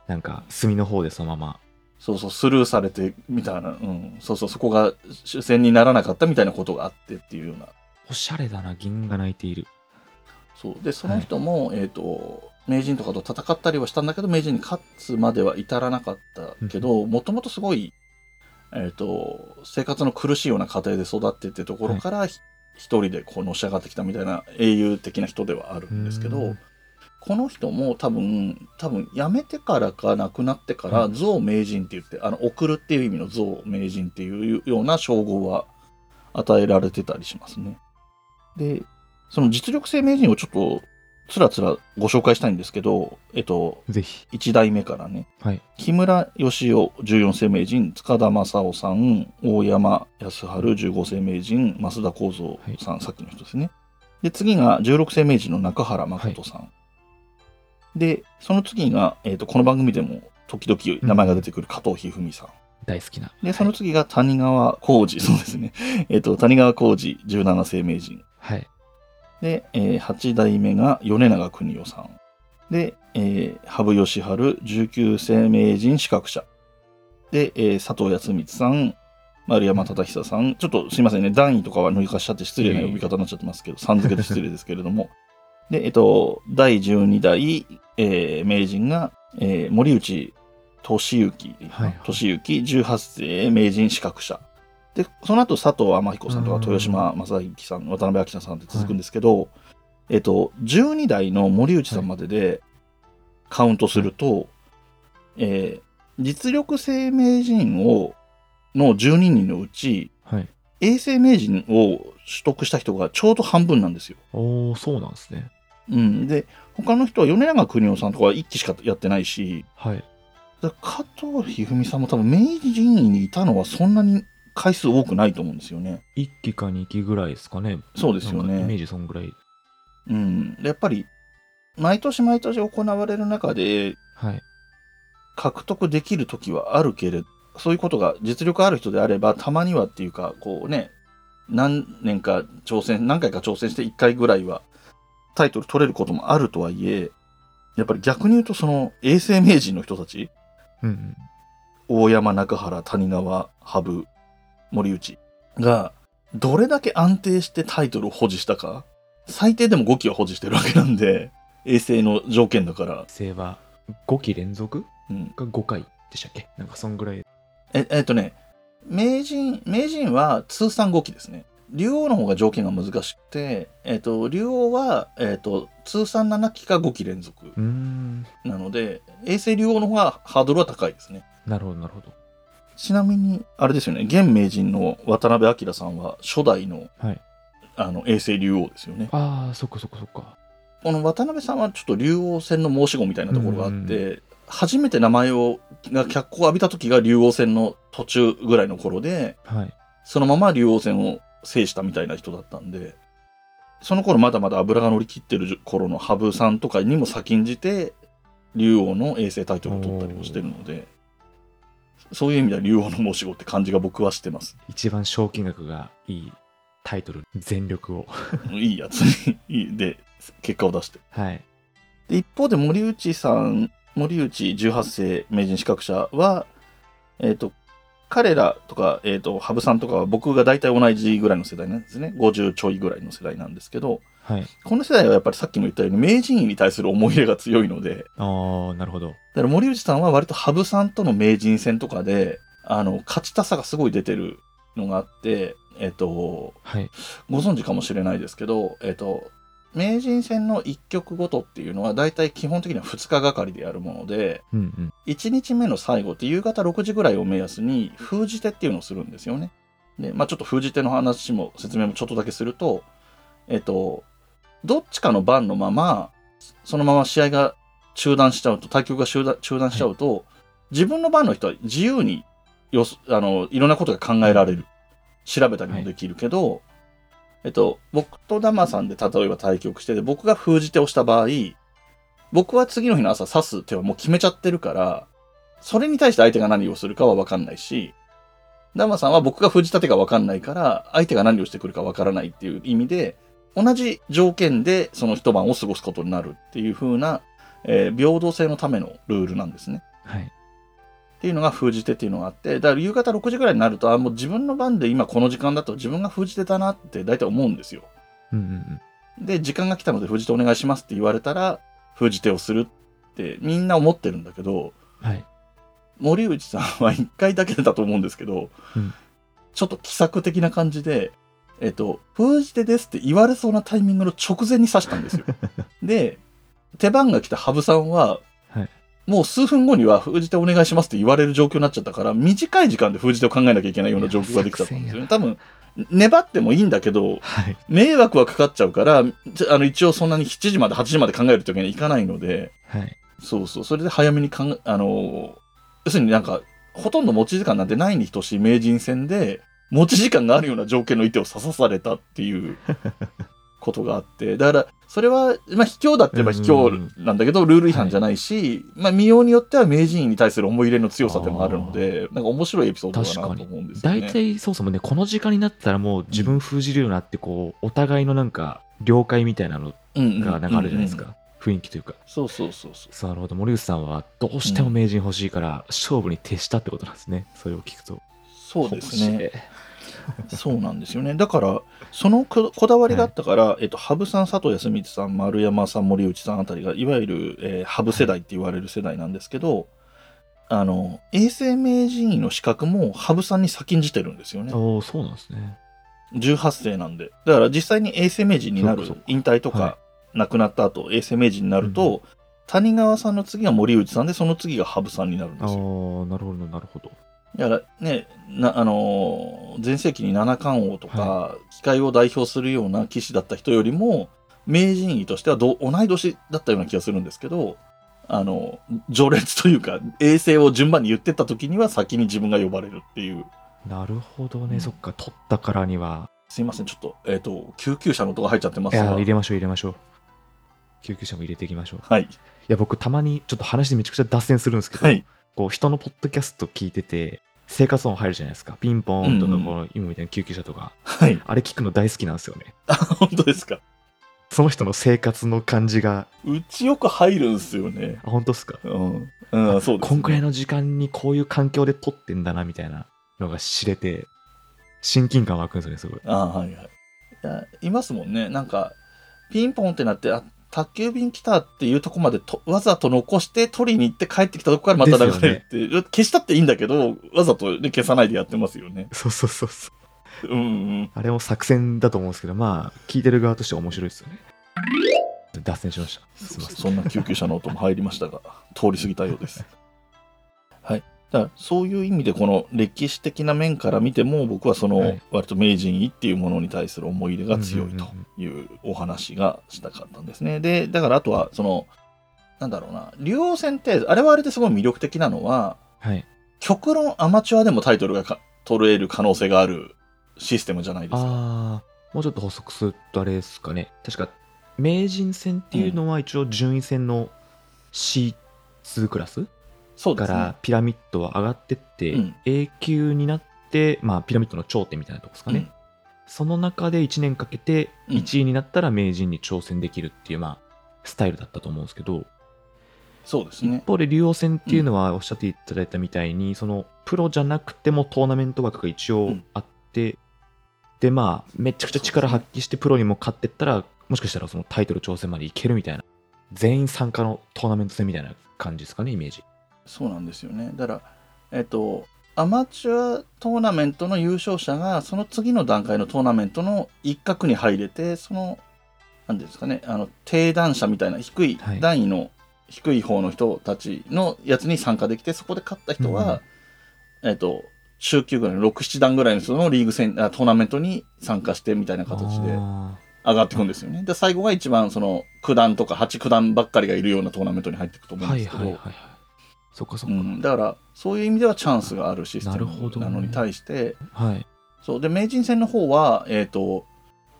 なんか、隅の方でそのまま。そうそう、スルーされて、みたいな、うん、そうそう、そこが主戦にならなかったみたいなことがあってっていうような。おしゃれだな、銀が鳴いている。そう。で、その人も、えっ、と、名人とかと戦ったりはしたんだけど、名人に勝つまでは至らなかったけど、もともとすごい、えっ、と、生活の苦しいような家庭で育ってってところから、ひ一人でこうのし上がってきたみたいな英雄的な人ではあるんですけどうん、この人も多分、多分辞めてからか亡くなってから、うん象名人って言って、あの、送るっていう意味の象名人っていうような称号は与えられてたりしますね。で、その実力性名人をちょっとつらつらご紹介したいんですけど、えっと、ぜひ。1代目からね、はい。木村義雄14世名人、塚田正夫さん、大山康晴15世名人、増田幸三さん、さっきの人ですね。で、次が16世名人の中原誠さん。で、その次が、えっ、と、この番組でも時々名前が出てくる加藤一二三さん。大好きな。で、その次が谷川浩二、そうですね。えっ、と、谷川浩二17世名人。はい。で、えー8代目が米長邦夫さん。で、えー羽生善治19世名人資格者。で、えー佐藤康光さん、丸山忠久さん。ちょっとすいませんね、段位とかは抜かしちゃって失礼な呼び方になっちゃってますけど、さん付けで失礼ですけれども。で、えっと、第12代、えー名人が、えー森内俊之、はい俊之18世名人資格者。で、その後佐藤天彦さんとかうん豊島正幸さん、渡辺明さんって続くんですけど、えっと、12代の森内さんまででカウントすると、えー実力性名人を、の12人のうち、はい。永世名人を取得した人がちょうど半分なんですよ。おー、そうなんですね。うん。で、他の人は米長邦夫さんとかは1期しかやってないし、はい。加藤一二三さんも多分名人にいたのはそんなに回数多くないと思うんですよね。1期か2期ぐらいですかね。そうですよねなんかイメージそんぐらい。うん。でやっぱり、毎年毎年行われる中ではい。獲得できる時はあるけれど、そういうことが実力ある人であれば、たまにはっていうか、こうね、何年か挑戦、何回か挑戦して1回ぐらいはタイトル取れることもあるとはいえ、やっぱり逆に言うとその永世名人の人たち、うんうん。大山、中原、谷川、羽生、森内が、どれだけ安定してタイトルを保持したか、最低でも5期は保持してるわけなんで、衛星の条件だから。生は5期連続？うん、が5回でしたっけ？なんかそんぐらい。え、えっとね、名人、名人は通算5期ですね。竜王の方が条件が難しくて、えっと、竜王は、えっと、通算7期か5期連続。なので、衛星竜王の方がハードルは高いですね。なるほど、なるほど。ちなみに、あれですよね、現名人の渡辺明さんは初代のはい。あの、衛星竜王ですよね。ああ、そっかそっかそっか。この渡辺さんはちょっと竜王戦の申し子みたいなところがあって、初めて名前を、が脚光を浴びた時が竜王戦の途中ぐらいの頃で、はい。そのまま竜王戦を制したみたいな人だったんで、その頃まだまだ油が乗り切ってる頃の羽生さんとかにも先んじて、竜王の衛星タイトルを取ったりもしてるので、そういう意味では竜王の申し子って感じが僕はしてます。一番賞金額がいいタイトル、全力を。いいやつに、で、結果を出して。はい。で一方で森内さん、森内18世名人資格者は、えっ、と、彼らとか、えっ、と、羽生さんとかは僕が大体同じぐらいの世代なんですね。50ちょいぐらいの世代なんですけど、はい。この世代はやっぱりさっきも言ったように名人位に対する思い入れが強いので、ああ、なるほど。だから森内さんは割と羽生さんとの名人戦とかで、あの、勝ちたさがすごい出てるのがあって、えっ、と、はい。ご存知かもしれないですけど、えっ、と、名人戦の1局ごとっていうのは大体基本的には2日がかりでやるもので、うんうん。1日目の最後って夕方6時ぐらいを目安に封じ手っていうのをするんですよね。で、まあちょっと封じ手の話も説明もちょっとだけすると、えっ、と、どっちかの番のまま、そのまま試合が中断しちゃうと、対局が中断中断しちゃうと、自分の番の人は自由によすあのいろんなことが考えられる。調べたりもできるけど、えっと、僕とダマさんで例えば対局してて、僕が封じ手をした場合、僕は次の日の朝指す手はもう決めちゃってるから、それに対して相手が何をするかは分かんないし、ダマさんは僕が封じた手が分かんないから、相手が何をしてくるか分からないっていう意味で、同じ条件でその一晩を過ごすことになるっていう風な、えー平等性のためのルールなんですね。はい。っていうのが封じ手っていうのがあって、だから夕方6時ぐらいになると、あ、もう自分の番で今この時間だと自分が封じ手だなって大体思うんですよ。うんうんうん。で、時間が来たので封じ手お願いしますって言われたら、封じ手をするってみんな思ってるんだけど、はい。森内さんは一回だけだと思うんですけど、うんちょっと奇策的な感じで、えっと、封じ手ですって言われそうなタイミングの直前に刺したんですよ。で、手番が来た羽生さんは、はいもう数分後には封じ手お願いしますって言われる状況になっちゃったから、短い時間で封じ手を考えなきゃいけないような状況ができちゃったんですよね。多分、粘ってもいいんだけど、はい。迷惑はかかっちゃうから、あの一応そんなに7時まで8時まで考えるときにはいかないので、はい。そうそう、それで早めに考え、あの、要するになんか、ほとんど持ち時間なんてないに等しい名人戦で、持ち時間があるような条件の一手を刺さされたっていう ことがあって、だから、それは、まあ、卑怯だって言えば卑怯なんだけど、ルール違反じゃないし、まあ、見ようによっては名人に対する思い入れの強さでもあるので、なんか面白いエピソードだなと思うんですよね。大体そうそうもね、この時間になったらもう自分封じるようになって、こう、お互いのなんか、了解みたいなのがなんかあるじゃないですか。雰囲気というか。そうそうそうそう。なるほど。森内さんはどうしても名人欲しいから、勝負に徹したってことなんですね。それを聞くと。そうですね。そうなんですよね。だから、そのここだわりがあったから、えっと、羽生さん、佐藤康光さん、丸山さん、森内さんあたりが、いわゆる、えー、羽生世代って言われる世代なんですけど、あの、永世名人位の資格も羽生さんに先んじてるんですよね。おおそうなんですね。18世なんで。だから実際に永世名人になる引退とはか、亡くなった後、永世名人になると、谷川さんの次が森内さんで、その次が羽生さんになるんでああすよ。ー、なるほど、なるほど。だからね、なあのー前世紀に七冠王とか、機械を代表するような騎士だった人よりも、名人位としてはど同い年だったような気がするんですけど、あの、序列というか、衛星を順番に言ってった時には先に自分が呼ばれるっていう。なるほどね、うんそっか、取ったからには。すいません、ちょっと、えっ、と、救急車の音が入っちゃってますが。入れましょう、入れましょう。救急車も入れていきましょう。いはい。や、僕、たまにちょっと話でめちゃくちゃ脱線するんですけど、はい。こう人のポッドキャスト聞いてて、生活音入るじゃないですか。ピンポーンとか、うんうんこの今みたいな救急車とか。はい。あれ聞くの大好きなんですよね。あ、本当ですか？その人の生活の感じが、うちよく入るんですよね。あ、本当ですか？うん。うん、そうね。こんくらいの時間にこういう環境で撮ってんだな、みたいなのが知れて、親近感湧くんですよね、すごい。あはいはい。いや、いますもんね。なんか、ピンポンってなって、あ、宅急便来たっていうとこまでとわざと残して取りに行って帰ってきたとこからまた流れるって、消したっていいんだけど、わざと、ね、消さないでやってますよね。そうそうそうそう。うんうん。あれも作戦だと思うんですけど、まあ、聞いてる側としては面白いですよね。脱線しました。すみません。そんな救急車の音も入りましたが、通り過ぎたようです。はい。だからそういう意味でこの歴史的な面から見ても僕はそのはい割と名人位っていうものに対する思い入れが強いとうんいうお話がしたかったんですね。で、だからあとはその、なんだろうな、竜王戦って、あれはあれですごい魅力的なのは、はい。極論アマチュアでもタイトルがか取れる可能性があるシステムじゃないですか。もうちょっと補足するとあれですかね。確か、名人戦っていうのは一応順位戦の C2 クラスそうですね。から。ピラミッドは上がってって、うん。A 級になって、まあ、ピラミッドの頂点みたいなとこですかね。うん。その中で1年かけてうん。1位になったら名人に挑戦できるっていう、まあ、スタイルだったと思うんですけど、そうですね。一。方で竜王戦っていうのはおっしゃっていただいたみたいに、そのプロじゃなくてもトーナメント枠が一応あって、でまあめちゃくちゃ力発揮してプロにも勝ってったらもしかしたらそのタイトル挑戦までいけるみたいな全員参加のトーナメント戦みたいな感じですかねイメージそうなんですよね。だから、えっと、アマチュアトーナメントの優勝者が、その次の段階のトーナメントの一角に入れて、その、なんていうんですかね、あの、低段者みたいな、低いはい段位の、低い方の人たちのやつに参加できて、そこで勝った人は、えっと、中級ぐらいの6、7段ぐらいの人のリーグ戦、あトーナメントに参加してみたいな形であ上がっていくんですよね。で、最後が一番その9段とか8、9段ばっかりがいるようなトーナメントに入っていくとー思うんですけど、はいはいはいはいそっかそっか、うん、だからそういう意味ではチャンスがあるシステなるほどね。ムなのに対して、はい。そう。で名人戦の方はえっ、と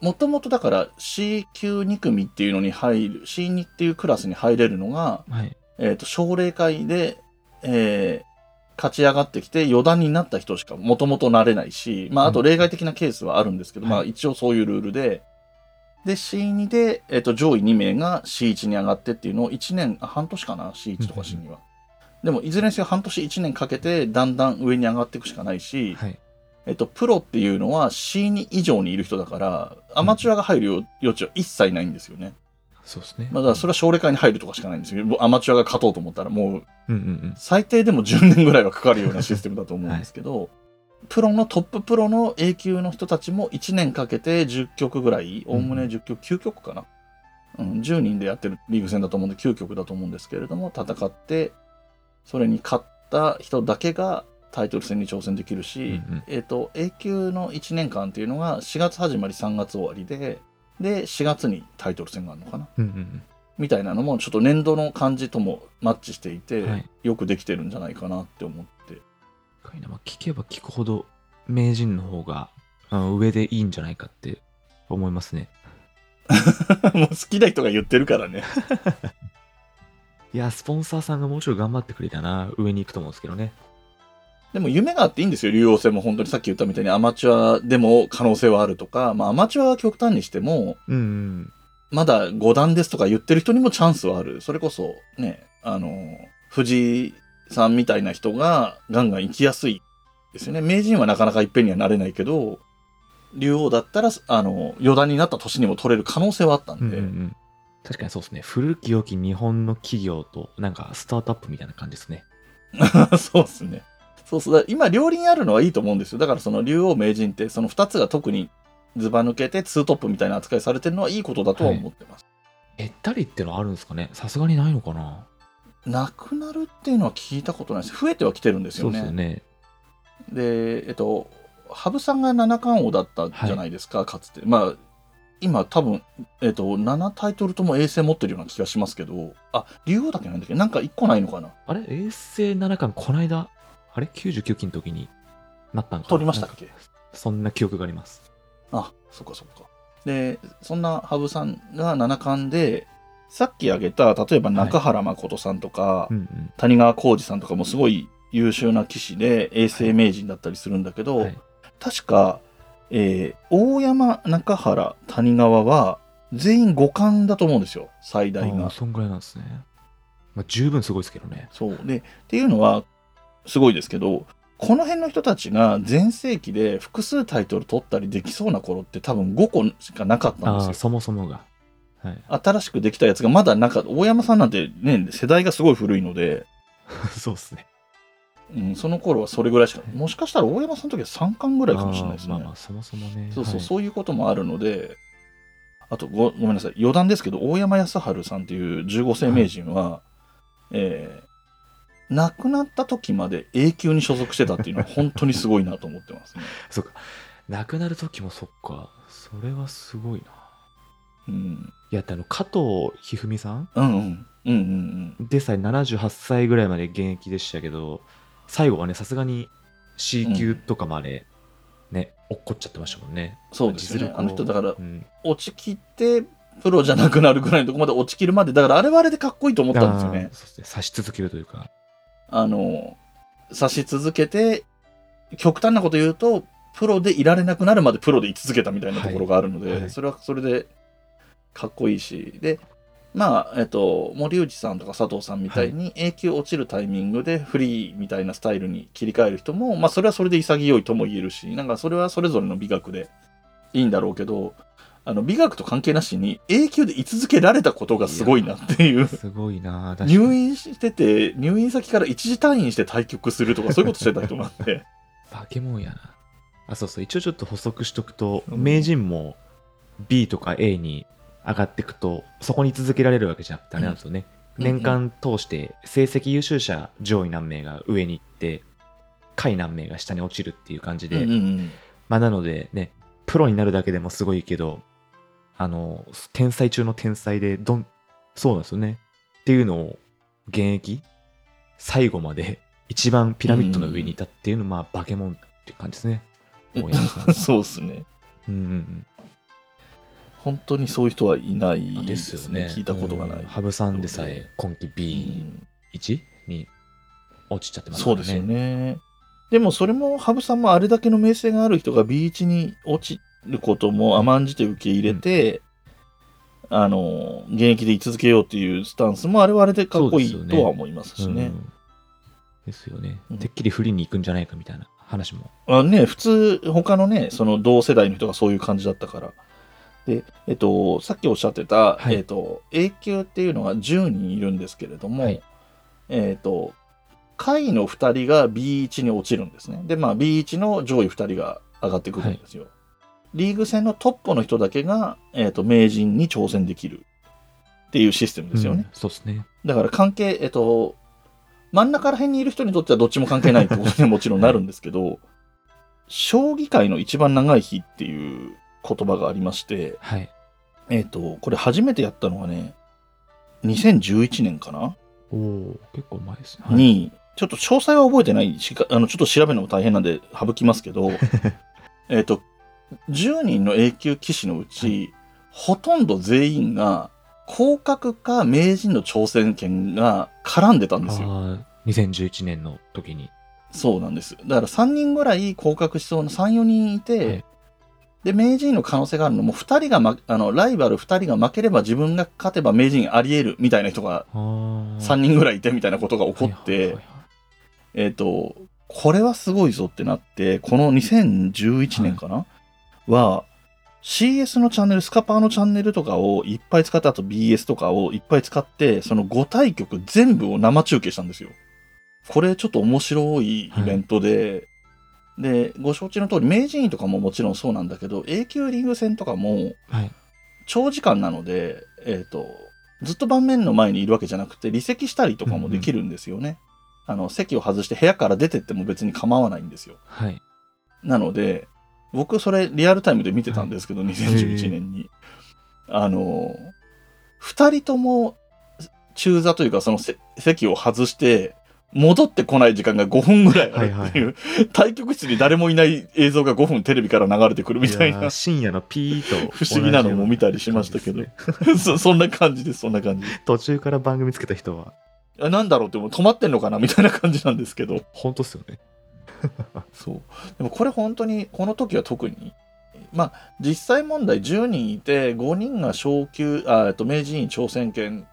もともとだから C 級2組っていうのに入る C2 っていうクラスに入れるのが、はい。えっと奨励会で、えー勝ち上がってきて四段になった人しかもともとなれないし、まあ、あと例外的なケースはあるんですけど、うんまあ、一応そういうルールで、で、C2 で、えっと、上位2名が C1 に上がってっていうのを1年、あ半年かな ?C1 とか C2 は。でも、いずれにせよ半年1年かけて、だんだん上に上がっていくしかないし、はい。えっと、プロっていうのは C2 以上にいる人だから、アマチュアが入る余地は一切ないんですよね。そうですね。まあ、だからそれは奨励会に入るとかしかないんですよ。アマチュアが勝とうと思ったら、もう。最低でも10年ぐらいはかかるようなシステムだと思うんですけど、プロのトッププロの A 級の人たちも1年かけて10曲ぐらい、おおむね10曲、9曲かな。うん、10人でやってるリーグ戦だと思うんで9曲だと思うんですけれども、戦って、それに勝った人だけがタイトル戦に挑戦できるし、うんうんえっ、と、A 級の1年間っていうのが4月始まり3月終わりで、で、4月にタイトル戦があるのかな。うんうんうん。みたいなのもちょっと年度の感じともマッチしていて、はいよくできてるんじゃないかなって思って。聞けば聞くほど名人の方が上でいいんじゃないかって思いますね。もう好きな人が言ってるからね。いや、スポンサーさんがもうちょい頑張ってくれたな、上に行くと思うんですけどね。でも夢があっていいんですよ、竜王戦も本当にさっき言ったみたいにアマチュアでも可能性はあるとか、まあアマチュアは極端にしても、うんうん。まだ5段ですとか言ってる人にもチャンスはある。それこそね、あの、藤井さんみたいな人がガンガン行きやすいですよね。名人はなかなかいっぺんにはなれないけど、竜王だったら、あの、四段になった年にも取れる可能性はあったんで、うんうんうん。確かにそうですね。古き良き日本の企業と、なんかスタートアップみたいな感じですね。そうですね。そうそう。今、両輪あるのはいいと思うんですよ。だからその竜王名人って、その二つが特にズバ抜けてツートップみたいな扱いされてるのはいいことだとは思ってます。えったりってのはあるんですかね？さすがにないのかな？なくなるっていうのは聞いたことないです。増えてはきてるんですそうよね。ですよね。で、えっと、羽生さんが七冠王だったじゃないですか、かつて。まあ、今多分、えっと、7タイトルとも衛星持ってるような気がしますけど、あ、竜王だけなんだっけ？なんか1個ないのかな？あれ？衛星七冠こないだ、あれ ?99 期の時になったんかな？取りましたっけ？そんな記憶があります。あ、そっかそっか。で、そんな羽生さんが七冠で、さっき挙げた、例えば中原誠さんとか、うんうん。谷川浩司さんとかもすごい優秀な棋士で、永世名人だったりするんだけど、はい確か、えー大山、中原、谷川は、全員五冠だと思うんですよ、最大が。そんぐらいなんですね。まあ、十分すごいですけどね。そう。で、っていうのは、すごいですけど、この辺の人たちが全盛期で複数タイトル取ったりできそうな頃って多分5個しかなかったんですよ。そもそもが。はい。新しくできたやつがまだなかった。大山さんなんてね、世代がすごい古いので、そうですね。うん、その頃はそれぐらいしか、もしかしたら大山さんの時は3冠ぐらいかもしれないですね。まあまあ、そもそもね。そうそう、はいそういうこともあるので、あとご、ごめんなさい、余談ですけど、大山康晴さんっていう15世名人は、えー亡くなった時まで A 級に所属してたっていうのは本当にすごいなと思ってますね。そっか。亡くなる時もそっか。それはすごいな。うん。いや、あの、加藤一二三さんうんうん。うんうんうん。でさえ78歳ぐらいまで現役でしたけど、最後はね、さすがに C 級とかまで、ね、落っこっちゃってましたもんね。そうですね。あの人だからうん。落ちきって、プロじゃなくなるぐらいのとこまで落ちきるまで、だからあれはあれでかっこいいと思ったんですよねあー。そうですね。差し続けるというか。あの、指し続けて、極端なこと言うと、プロでいられなくなるまでプロで居続けたみたいなところがあるので、はいはいそれはそれでかっこいいし、で、まあ、えっと、森内さんとか佐藤さんみたいに永久落ちるタイミングでフリーみたいなスタイルに切り替える人も、まあ、それはそれで潔いとも言えるし、なんかそれはそれぞれの美学でいいんだろうけど、あの美学と関係なしに永久で居続けられたことがすごいなっていう。すごいな入院してて、入院先から一時退院して対局するとか、そういうことしてた人なんで。バケモンやな。あ、そうそう。一応ちょっと補足しとくと、うん名人も B とか A に上がっていくと、そこに続けられるわけじゃなくて、あれなんですよね。うん年間通して成績優秀者上位何名が上に行って、下位何名が下に落ちるっていう感じで、うんうんまあなのでね、プロになるだけでもすごいけど、あの、天才中の天才で、どん、そうなんですよね。っていうのを、現役、最後まで一番ピラミッドの上にいたっていうのは、まあ、バケモンっていう感じですね。そうですね。うんうん本当にそういう人はいないうん。でですよね。聞いたことがないうん。羽生さんでさえ今季う B1 んに落ちちゃってますね。そうですよね。でもそれも羽生さんもあれだけの名声がある人が B1 に落ちることも甘んじて受け入れて、あの、現役で居続けようっていうスタンスもあれはあれでかっこいいとは思いますしね。うんですよねうん。てっきりフリーに行くんじゃないかみたいな話も。あね、普通、他のね、その同世代の人がそういう感じだったから。で、えっと、さっきおっしゃってた、はいえっと、A 級っていうのが10人いるんですけれども、はいえっと、下位の2人が B1 に落ちるんですね。で、まあ B1 の上位2人が上がってくるんですよ。リーグ戦のトップの人だけが、えっと、名人に挑戦できるっていうシステムですよね。うんそうですね。だから関係、えっと、真ん中ら辺にいる人にとってはどっちも関係ないってことにもちろんなるんですけど、将棋界の一番長い日っていう言葉がありまして、はい。えっと、これ初めてやったのはね、2011年かな、おお結構前ですね。はいに、ちょっと詳細は覚えてないしか、あの、ちょっと調べるのも大変なんで省きますけど、えっと、10人の A 級棋士のうち、ほとんど全員が、降格か名人の挑戦権が絡んでたんですよ。ああ、2011年の時に。そうなんです。だから3人ぐらい降格しそうな3、4人いて、はいで、名人の可能性があるの。も、2人が、ま、あの、ライバル2人が負ければ自分が勝てば名人あり得るみたいな人がああ。3人ぐらいいてみたいなことが起こって、はいはいはいはい。えっ、と、これはすごいぞってなって、この2011年かな、は、CS のチャンネル、スカパーのチャンネルとかをいっぱい使って、あと BS とかをいっぱい使って、その5対局全部を生中継したんですよ。これちょっと面白いイベントで、で、ご承知の通り、名人位とかももちろんそうなんだけど、A 級リーグ戦とかもはい。長時間なので、えっ、と、ずっと盤面の前にいるわけじゃなくて、離席したりとかもできるんですよね。あの、席を外して部屋から出てっても別に構わないんですよ。はい。なので、僕それリアルタイムで見てたんですけど、2011年に。あの、二人とも中座というかそのせ席を外して、戻ってこない時間が5分ぐらいあるっていう、対局室に誰もいない映像が5分テレビから流れてくるみたいなやー、深夜のピーと不思議なのも見たりしましたけどねそそんな感じです、そんな感じ。途中から番組つけた人は、あなんだろうってもう止まってんのかなみたいな感じなんですけど。本当っすよね。そう。でもこれ本当に、この時は特に、まあ、実際問題10人いて、5人が昇級、あえっと、明治院挑戦権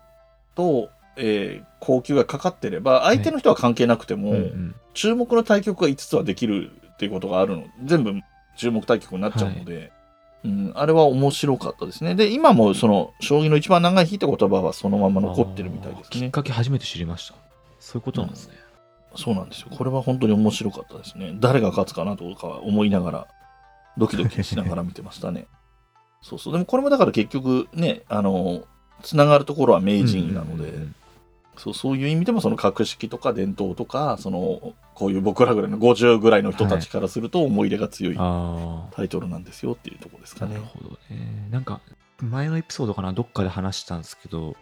と、えー高級がかかってれば、相手の人は関係なくても、うんうん注目の対局が5つはできるっていうことがあるの、全部注目対局になっちゃうので、うん、あれは面白かったですね。で、今もその、将棋の一番長い日って言葉はそのまま残ってるみたいですねきっ。かけ初めて知りました。そういうことなんですね。そうなんですよ。これは本当に面白かったですね。誰が勝つかなとか思いながら、ドキドキしながら見てましたね。そうそう。でもこれもだから結局ね、あの、つながるところは名人なので、うんうんうんそうそういう意味でもその格式とか伝統とか、その、こういう僕らぐらいの50ぐらいの人たちからすると思い入れが強いあタイトルなんですよっていうところですあ、かねなる。ほどね。なんか、前のエピソードかな、どっかで話したんですけど、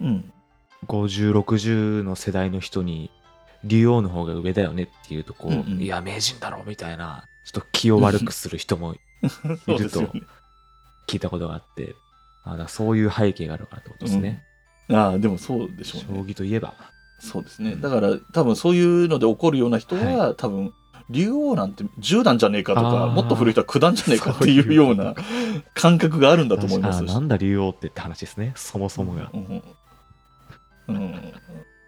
うん。50、60の世代の人に、竜王の方が上だよねっていうとこう、うんうんいや、名人だろみたいな、ちょっと気を悪くする人も そうですよね。聞いたことがあって、あそういう背景があるからってことですね。ああ、でもそうでしょ将うね。棋といえば。そうですね。だから多分そういうので起こるような人は、多分、竜王なんて10段じゃねえかとか、もっと古い人は9段じゃねえかっていうような感覚があるんだと思いますなんだ竜王ってって話ですね、そもそもが。うんうん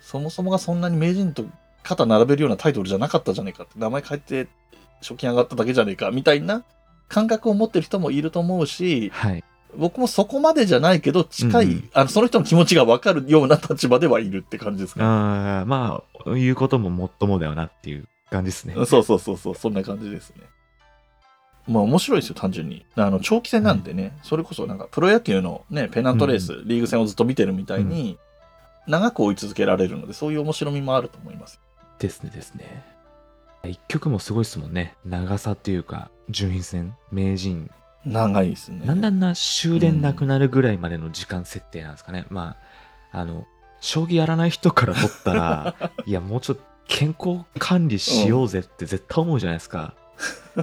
そもそもがそんなに名人と肩並べるようなタイトルじゃなかったじゃねえかって、名前変えて賞金上がっただけじゃねえかみたいな感覚を持ってる人もいると思うし、はい。僕もそこまでじゃないけど、近い、うんうんあのその人の気持ちがわかるような立場ではいるって感じですか、ああ、まあ、言うことももっともだよなっていう感じですね。そうそうそうそう、そんな感じですね。まあ面白いですよ、単純に。あの、長期戦なんでね、それこそなんかプロ野球のね、ペナントレース、リーグ戦をずっと見てるみたいに、長く追い続けられるので、そういう面白みもあると思います。ですねですね。一曲もすごいですもんね。長さっていうか、順位戦、名人。長いですね。なんだんな終電なくなるぐらいまでの時間設定なんですかね。まあ、あの、将棋やらない人から取ったら、いや、もうちょっと健康管理しようぜって絶対思うじゃないですか。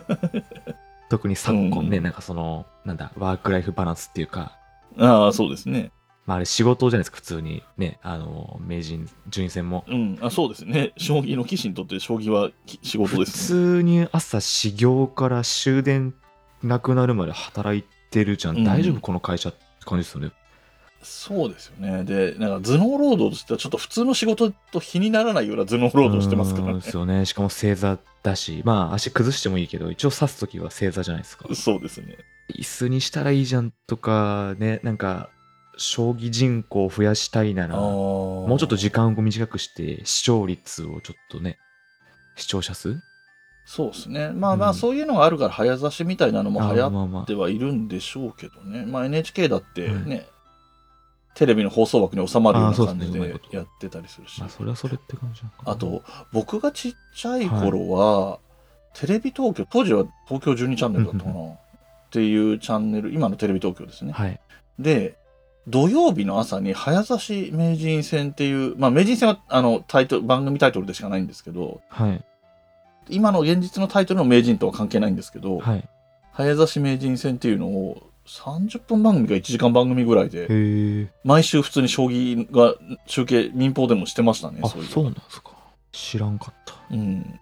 特に昨今ね、うんなんかその、なんだ、ワークライフバランスっていうか、ああ、そうですね。まああれ仕事じゃないですか、普通に。ね、あの、名人、順位戦も。うん、あそうですね。将棋の棋士にとって将棋はき仕事普ですね。通に朝始業から終電なくなるまで働いてるじゃん。うん大丈夫この会社って感じですよね。そうですよね。で、なんか頭脳労働としてはちょっと普通の仕事と比にならないような頭脳労働してますからね。ですよね。しかも正座だし、まあ足崩してもいいけど、一応刺すときは正座じゃないですか。そうですね。椅子にしたらいいじゃんとかね、なんか、将棋人口を増やしたいなら、ももうちょっと時間を短くして、視聴率をちょっとね、視聴者数そうですね。まあまあ、うんそういうのがあるから早指しみたいなのも流行ってはいるんでしょうけどね。まあ NHK だってね、テレビの放送枠に収まるような感じでやってたりするし。まあそれはそれって感じなのかなあと、僕がちっちゃい頃は、テレビ東京、当時は東京12チャンネルだったかな、っていうチャンネル、今のテレビ東京ですね。はい。で、土曜日の朝に早指し名人戦っていう、まあ名人戦はあのタイトル、番組タイトルでしかないんですけど、はい。今の現実のタイトルの名人とは関係ないんですけど、はい。早指し名人戦っていうのを30分番組か1時間番組ぐらいで。毎週普通に将棋が中継、民放でもしてましたね。あ、そうそうなんですか。知らんかった。うん。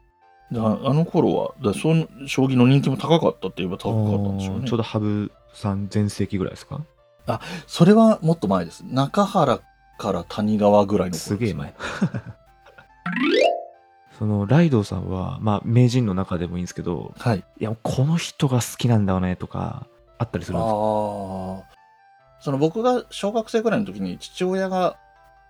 だあの頃は、だその将棋の人気も高かったって言えば高かったんでしょうねちょう。ど羽生さん全盛期ぐらいですか？それはもっと前です。中原から谷川ぐらいの頃ですすげえ前。そのライドウさんは、まあ、名人の中でもいいんですけど、はい。いや、この人が好きなんだよねとか、あったりするんですかああ。その僕が小学生ぐらいの時に父親が、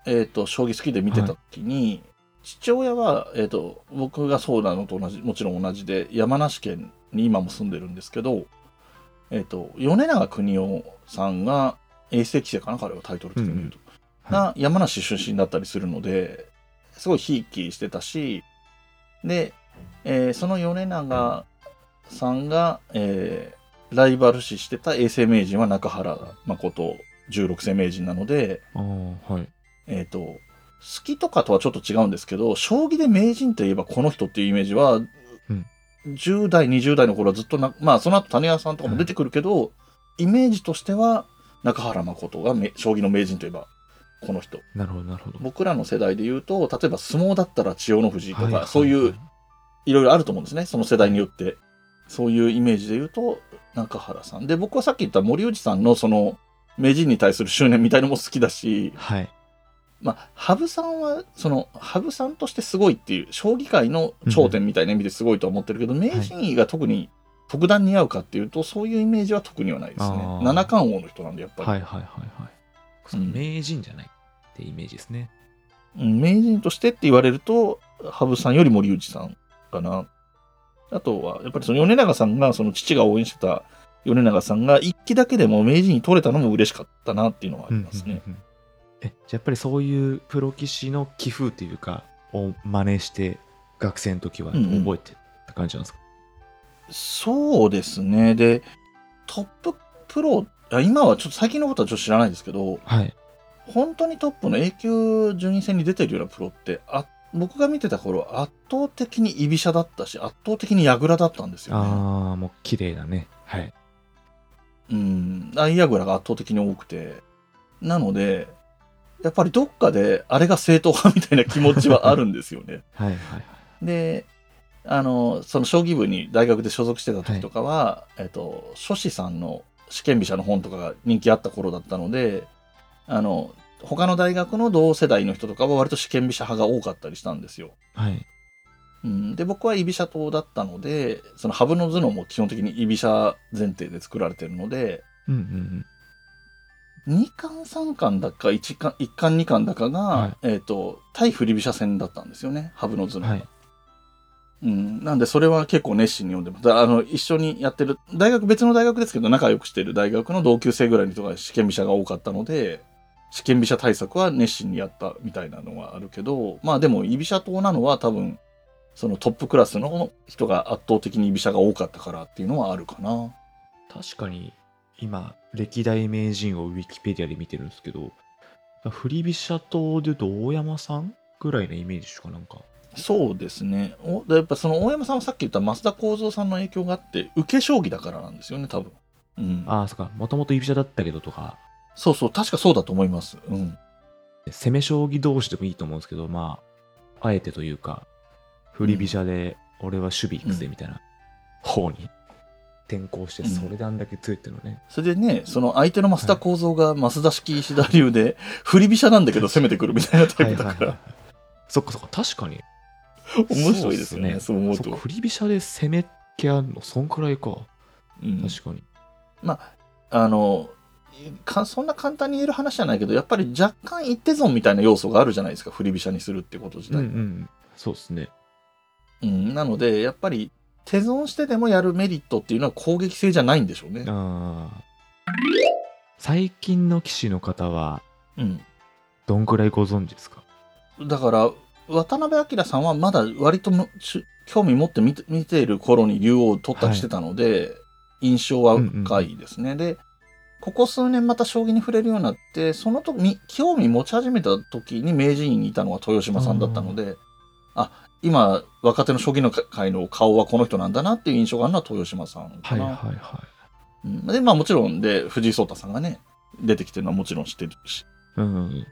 えっ、と、将棋好きで見てた時に、父親は、えっ、と、僕がそうなのと同じ、もちろん同じで、山梨県に今も住んでるんですけど、えっ、と、米長邦夫さんが、永世棋聖かな彼はタイトル的に言うと。うんうんが山梨出身だったりするので、すごいひいきしてたし、で、えーその米長さんが、えーライバル視してた永世名人は中原誠16世名人なので、はい。えっ、と、好きとかとはちょっと違うんですけど、将棋で名人といえばこの人っていうイメージは、うん10代、20代の頃はずっとな、まあその後谷川さんとかも出てくるけど、イメージとしては中原誠がめ将棋の名人といえばこの人。なるほど、なるほど。僕らの世代で言うと、例えば相撲だったら千代の富士とか、はいはいそういういろいろあると思うんですね、その世代によって。そういうイメージで言うと、中原さん。で、僕はさっき言った森内さんのその、名人に対する執念みたいのも好きだし、はい。まあ、羽生さんは、その、羽生さんとしてすごいっていう、将棋界の頂点みたいな意味ですごいとは思ってるけど、名人位が特に特段似合うかっていうと、そういうイメージは特にはないですね七冠王の人なんで、やっぱり。はいはいはいはい。そのうん名人じゃないってイメージですね。うん名人としてって言われると、羽生さんより森内さんかな。あとは、やっぱりその米長さんが、その父が応援してた米長さんが一期だけでも名人に取れたのも嬉しかったなっていうのはありますね。うんうんうんえ、じゃあやっぱりそういうプロ棋士の棋風というか、を真似して、学生の時はうんうん覚えてた感じなんですか、そうですね。で、トッププロ、あ今はちょっと最近のことはちょっと知らないですけど、はい。本当にトップの A 級順位戦に出てるようなプロって、あ僕が見てた頃、圧倒的に居飛車だったし、圧倒的に矢倉だったんですよね。ああ、もう綺麗だね。はい。うん、相矢倉が圧倒的に多くて。なので、やっぱりどっかであれが正統派みたいな気持ちはあるんですよね。はいはいはい。で、あの、その将棋部に大学で所属してた時とかは、えっと、書士さんの試験飛車の本とかが人気あった頃だったので、あの、他の大学の同世代の人とかは割と試験飛車派が多かったりしたんですよ。はい。うん、で、僕は居飛車党だったので、その羽生の頭脳も基本的に居飛車前提で作られてるので、うんうん2巻3巻だか1巻1巻2巻だかが、はいえっ、と対振り飛車戦だったんですよね羽生の頭うん。脳が、はい。うん、なんでそれは結構熱心に読んでますあの一緒にやってる大学別の大学ですけど仲良くしてる大学の同級生ぐらいの人が試験飛車が多かったので試験飛車対策は熱心にやったみたいなのがあるけどまあでも居飛車党なのは多分そのトップクラスの人が圧倒的に居飛車が多かったからっていうのはあるかな確かに、今、歴代名人をウィキペディアで見てるんですけど、振り飛車党で言うと大山さんぐらいのイメージしかなんか。そうですね。おでやっぱその大山さんはさっき言った増田幸三さんの影響があって、受け将棋だからなんですよね、多分。うん。ああ、そっか。もともと居飛車だったけどとか、そうそう、確かそうだと思います。うん。攻め将棋同士でもいいと思うんですけど、まあ、あえてというか、振り飛車で、俺は守備行くぜみたいな方に転向してうんそれであんだけ強いっていうのね、それでね、その相手の増田構造が増田式石田流で、振り飛車なんだけど攻めてくるみたいなタイプだから、そっかそっか確かに 面白いですよね、そうっそう思うと。振り飛車で攻めっ気あんのそんくらいか。うん。確かに、あのかそんな簡単に言える話じゃないけどやっぱり若干一手損みたいな要素があるじゃないですか振り飛車にするってこと自うんう体、ん。そうですね。うん。なのでやっぱり手損してでもやるメリットっていうのは攻撃性じゃないんでしょうね。ああ最近の棋士の方はうん、どんくらいご存知ですか？だから渡辺明さんはまだ割と興味持って見て見ている頃に竜王を取ったりしてたので、印象は深いですね。でここ数年また将棋に触れるようになってその時み興味持ち始めた時に名人にいたのは豊島さんだったので、あ今若手の将棋の界の顔はこの人なんだなっていう印象があるのは豊島さんかな。はいはいはうん。でまあもちろんで藤井聡太さんがね出てきてるのはもちろん知ってるし。いうん。うん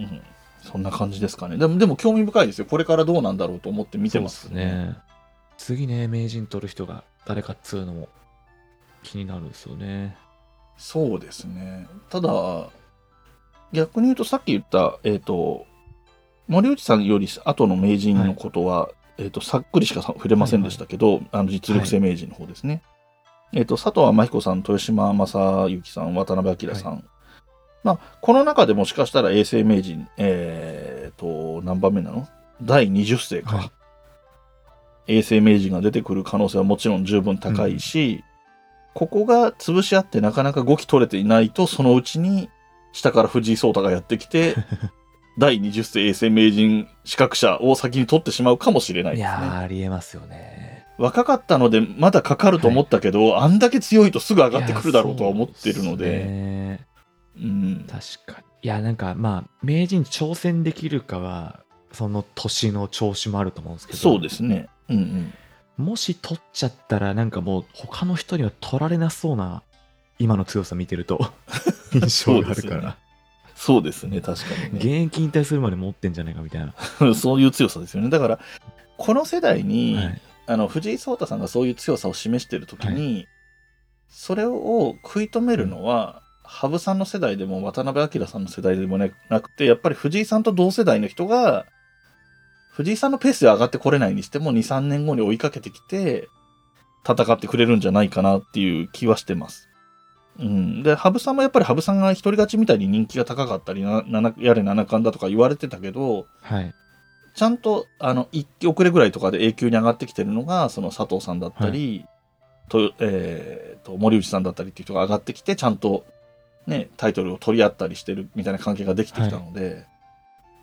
うんそんな感じですかね。でも、でも興味深いですよ。これからどうなんだろうと思って見てます。ね次ね名人取る人が誰かっつうのも気になるんですよねそうですね。ただ、逆に言うとさっき言った、えっ、と、森内さんより後の名人のことは、えっ、と、さっくりしか触れませんでしたけど、あの実力性名人の方ですね。えっ、と、佐藤天彦さん、豊島正幸さん、渡辺明さん。まあ、この中でもしかしたら永世名人、えっ、と、何番目なの？第20世か。はい。永世名人が出てくる可能性はもちろん十分高いし、ここが潰し合ってなかなか5期取れていないと、そのうちに下から藤井聡太がやってきて、第20世永世名人資格者を先に取ってしまうかもしれないいですね。やーありえますよね。若かったのでまだかかると思ったけど、あんだけ強いとすぐ上がってくるだろうとは思ってるので、ねうん、確かにいやなんかまあ名人挑戦できるかはその年の調子もあると思うんですけどそうですね。うんうん。もし取っちゃったらなんかもう他の人には取られなそうな今の強さ見てると 印象があるから、そうですね、確かに現ね。役引退するまで持ってんじゃないかみたいな、そういう強さですよね。だから、この世代に、はいあの藤井聡太さんがそういう強さを示しているときに、それを食い止めるのは、羽生さんの世代でも渡辺明さんの世代でもななくて、やっぱり藤井さんと同世代の人が、藤井さんのペースで上がってこれないにしても、2、3年後に追いかけてきて、戦ってくれるんじゃないかなっていう気はしてます。うん。で、羽生さんもやっぱり羽生さんが一人勝ちみたいに人気が高かったり、ななやれ七冠だとか言われてたけど、はいちゃんと、あの、一期遅れぐらいとかで永久に上がってきてるのが、その佐藤さんだったり、と、えーと、森内さんだったりっていう人が上がってきて、ちゃんと、ね、タイトルを取り合ったりしてるみたいな関係ができてきたので、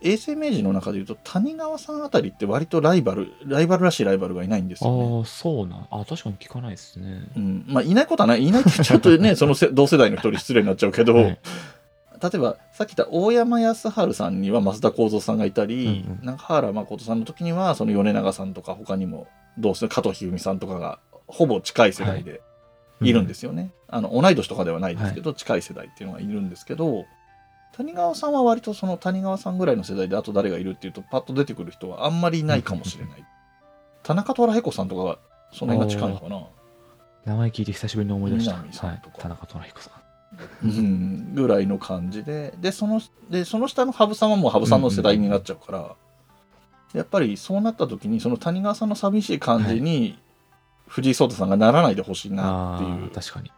永世名人の中で言うと、谷川さんあたりって割とライバル、ライバルらしいライバルがいないんですよね。ああそうなん。あ確かに聞かないですね。うん。まあ、いないことはない。いないってちゃうとね、そのせ同世代の人に失礼になっちゃうけど、はい。例えばさっき言った大山康晴さんには増田幸三さんがいたり、うんうん。中原誠さんの時にはその米長さんとか他にも同世加藤一二三さんとかがほぼ近い世代で。いるんですよね、あの同い年とかではないですけど、近い世代っていうのがいるんですけど谷川さんは割とその谷川さんぐらいの世代であと誰がいるっていうとパッと出てくる人はあんまりいないかもしれない。田中虎彦さんとかがその辺が近いのかな。名前聞いて久しぶりに思い出した、はい、田中虎彦さん。うん、ぐらいの感じで、で、その、で、その下の羽生さんはもう羽生さんの世代になっちゃうから、やっぱりそうなった時に、その谷川さんの寂しい感じに、藤井聡太さんがならないでほしいなっていう確かに。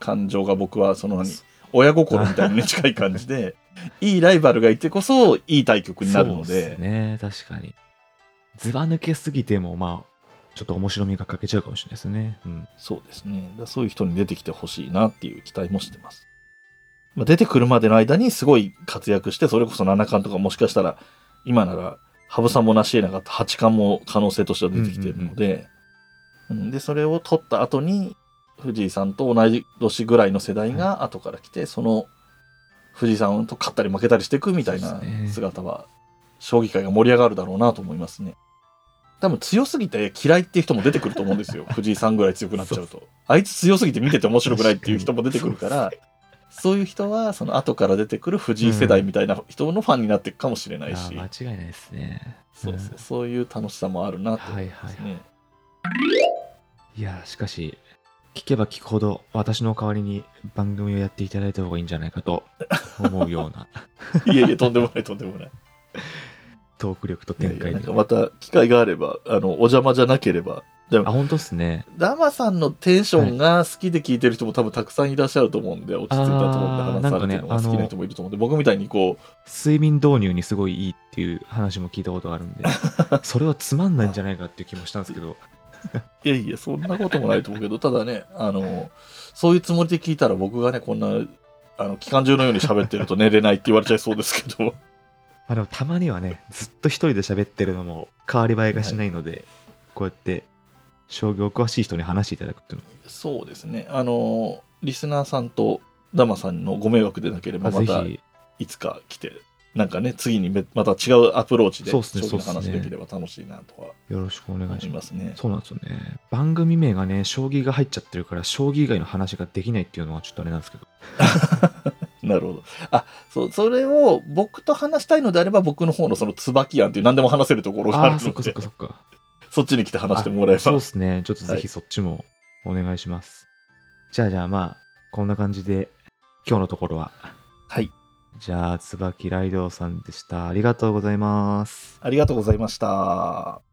感情が僕は、その何、親心みたいにね近い感じで、いいライバルがいてこそ、いい対局になるので、すね確かに。ずば抜けすぎてもまあちょっと面白みが欠けちゃうかもしれないですね、うん、そうですね。だそういう人に出てきてほしいなっていう期待もしてます。まあ、出てくるまでの間にすごい活躍して、それこそ七冠とかもしかしたら、今なら、羽生さんも成し得なかった八冠も可能性としては出てきてるので、うんで、それを取った後に、藤井さんと同じ年ぐらいの世代が後から来て、その、藤井さんと勝ったり負けたりしていくみたいな姿は、将棋界が盛り上がるだろうなと思いますね。多分強すぎて嫌いっていう人も出てくると思うんですよ。藤井さんぐらい強くなっちゃうと。あいつ強すぎて見てて面白くないっていう人も出てくるから、そういう人は、その後から出てくる藤井世代みたいな人のファンになっていくかもしれないし、あー間違いないですね。そうそう。そういう楽しさもあるなと思いますね。いやしかし聞けば聞くほど私の代わりに番組をやっていただいた方がいいんじゃないかと思うような いやいや、とんでもない、とんでもない。トーク力と展開力また機会があれば、あの、お邪魔じゃなければ。でもあ、本当っすね。ダマさんのテンションが好きで聞いてる人も多分たくさんいらっしゃると思うんで、落ち着いたと思うんであー話されてるのが好きな人もいると思うんで、僕みたいにこう、睡眠導入にすごいいいっていう話も聞いたことがあるんで、それはつまんないんじゃないかっていう気もしたんですけど、いやいや、そんなこともないと思うけど、ただね、あの、そういうつもりで聞いたら僕がね、こんな、あの、期間中のように喋ってると寝れないって言われちゃいそうですけど、ま あでもたまにはね、ずっと一人で喋ってるのも変わり映えがしないので、こうやって将棋お詳しい人に話していただくっていうのそうですね、あの、リスナーさんとダマさんのご迷惑でなければ、は、またいつか来て、なんかね、次にめまた違うアプローチで、そうっすね将棋の話できれば楽しいなとはよろしくお願思いしま。すすね。そうなんですよね。番組名がね、将棋が入っちゃってるから、将棋以外の話ができないっていうのはちょっとあれなんですけど。なるほど。あ、そう、それを僕と話したいのであれば、僕の方のその椿庵っていう何でも話せるところがあるので、そっかそっかそっか。そっちに来て話してもらえば。そうですね。ちょっとぜはいひそっちもお願いします。じゃあじゃあまあ、こんな感じで、今日のところは。はい。じゃあ、椿ライドさんでした。ありがとうございます。ありがとうございました。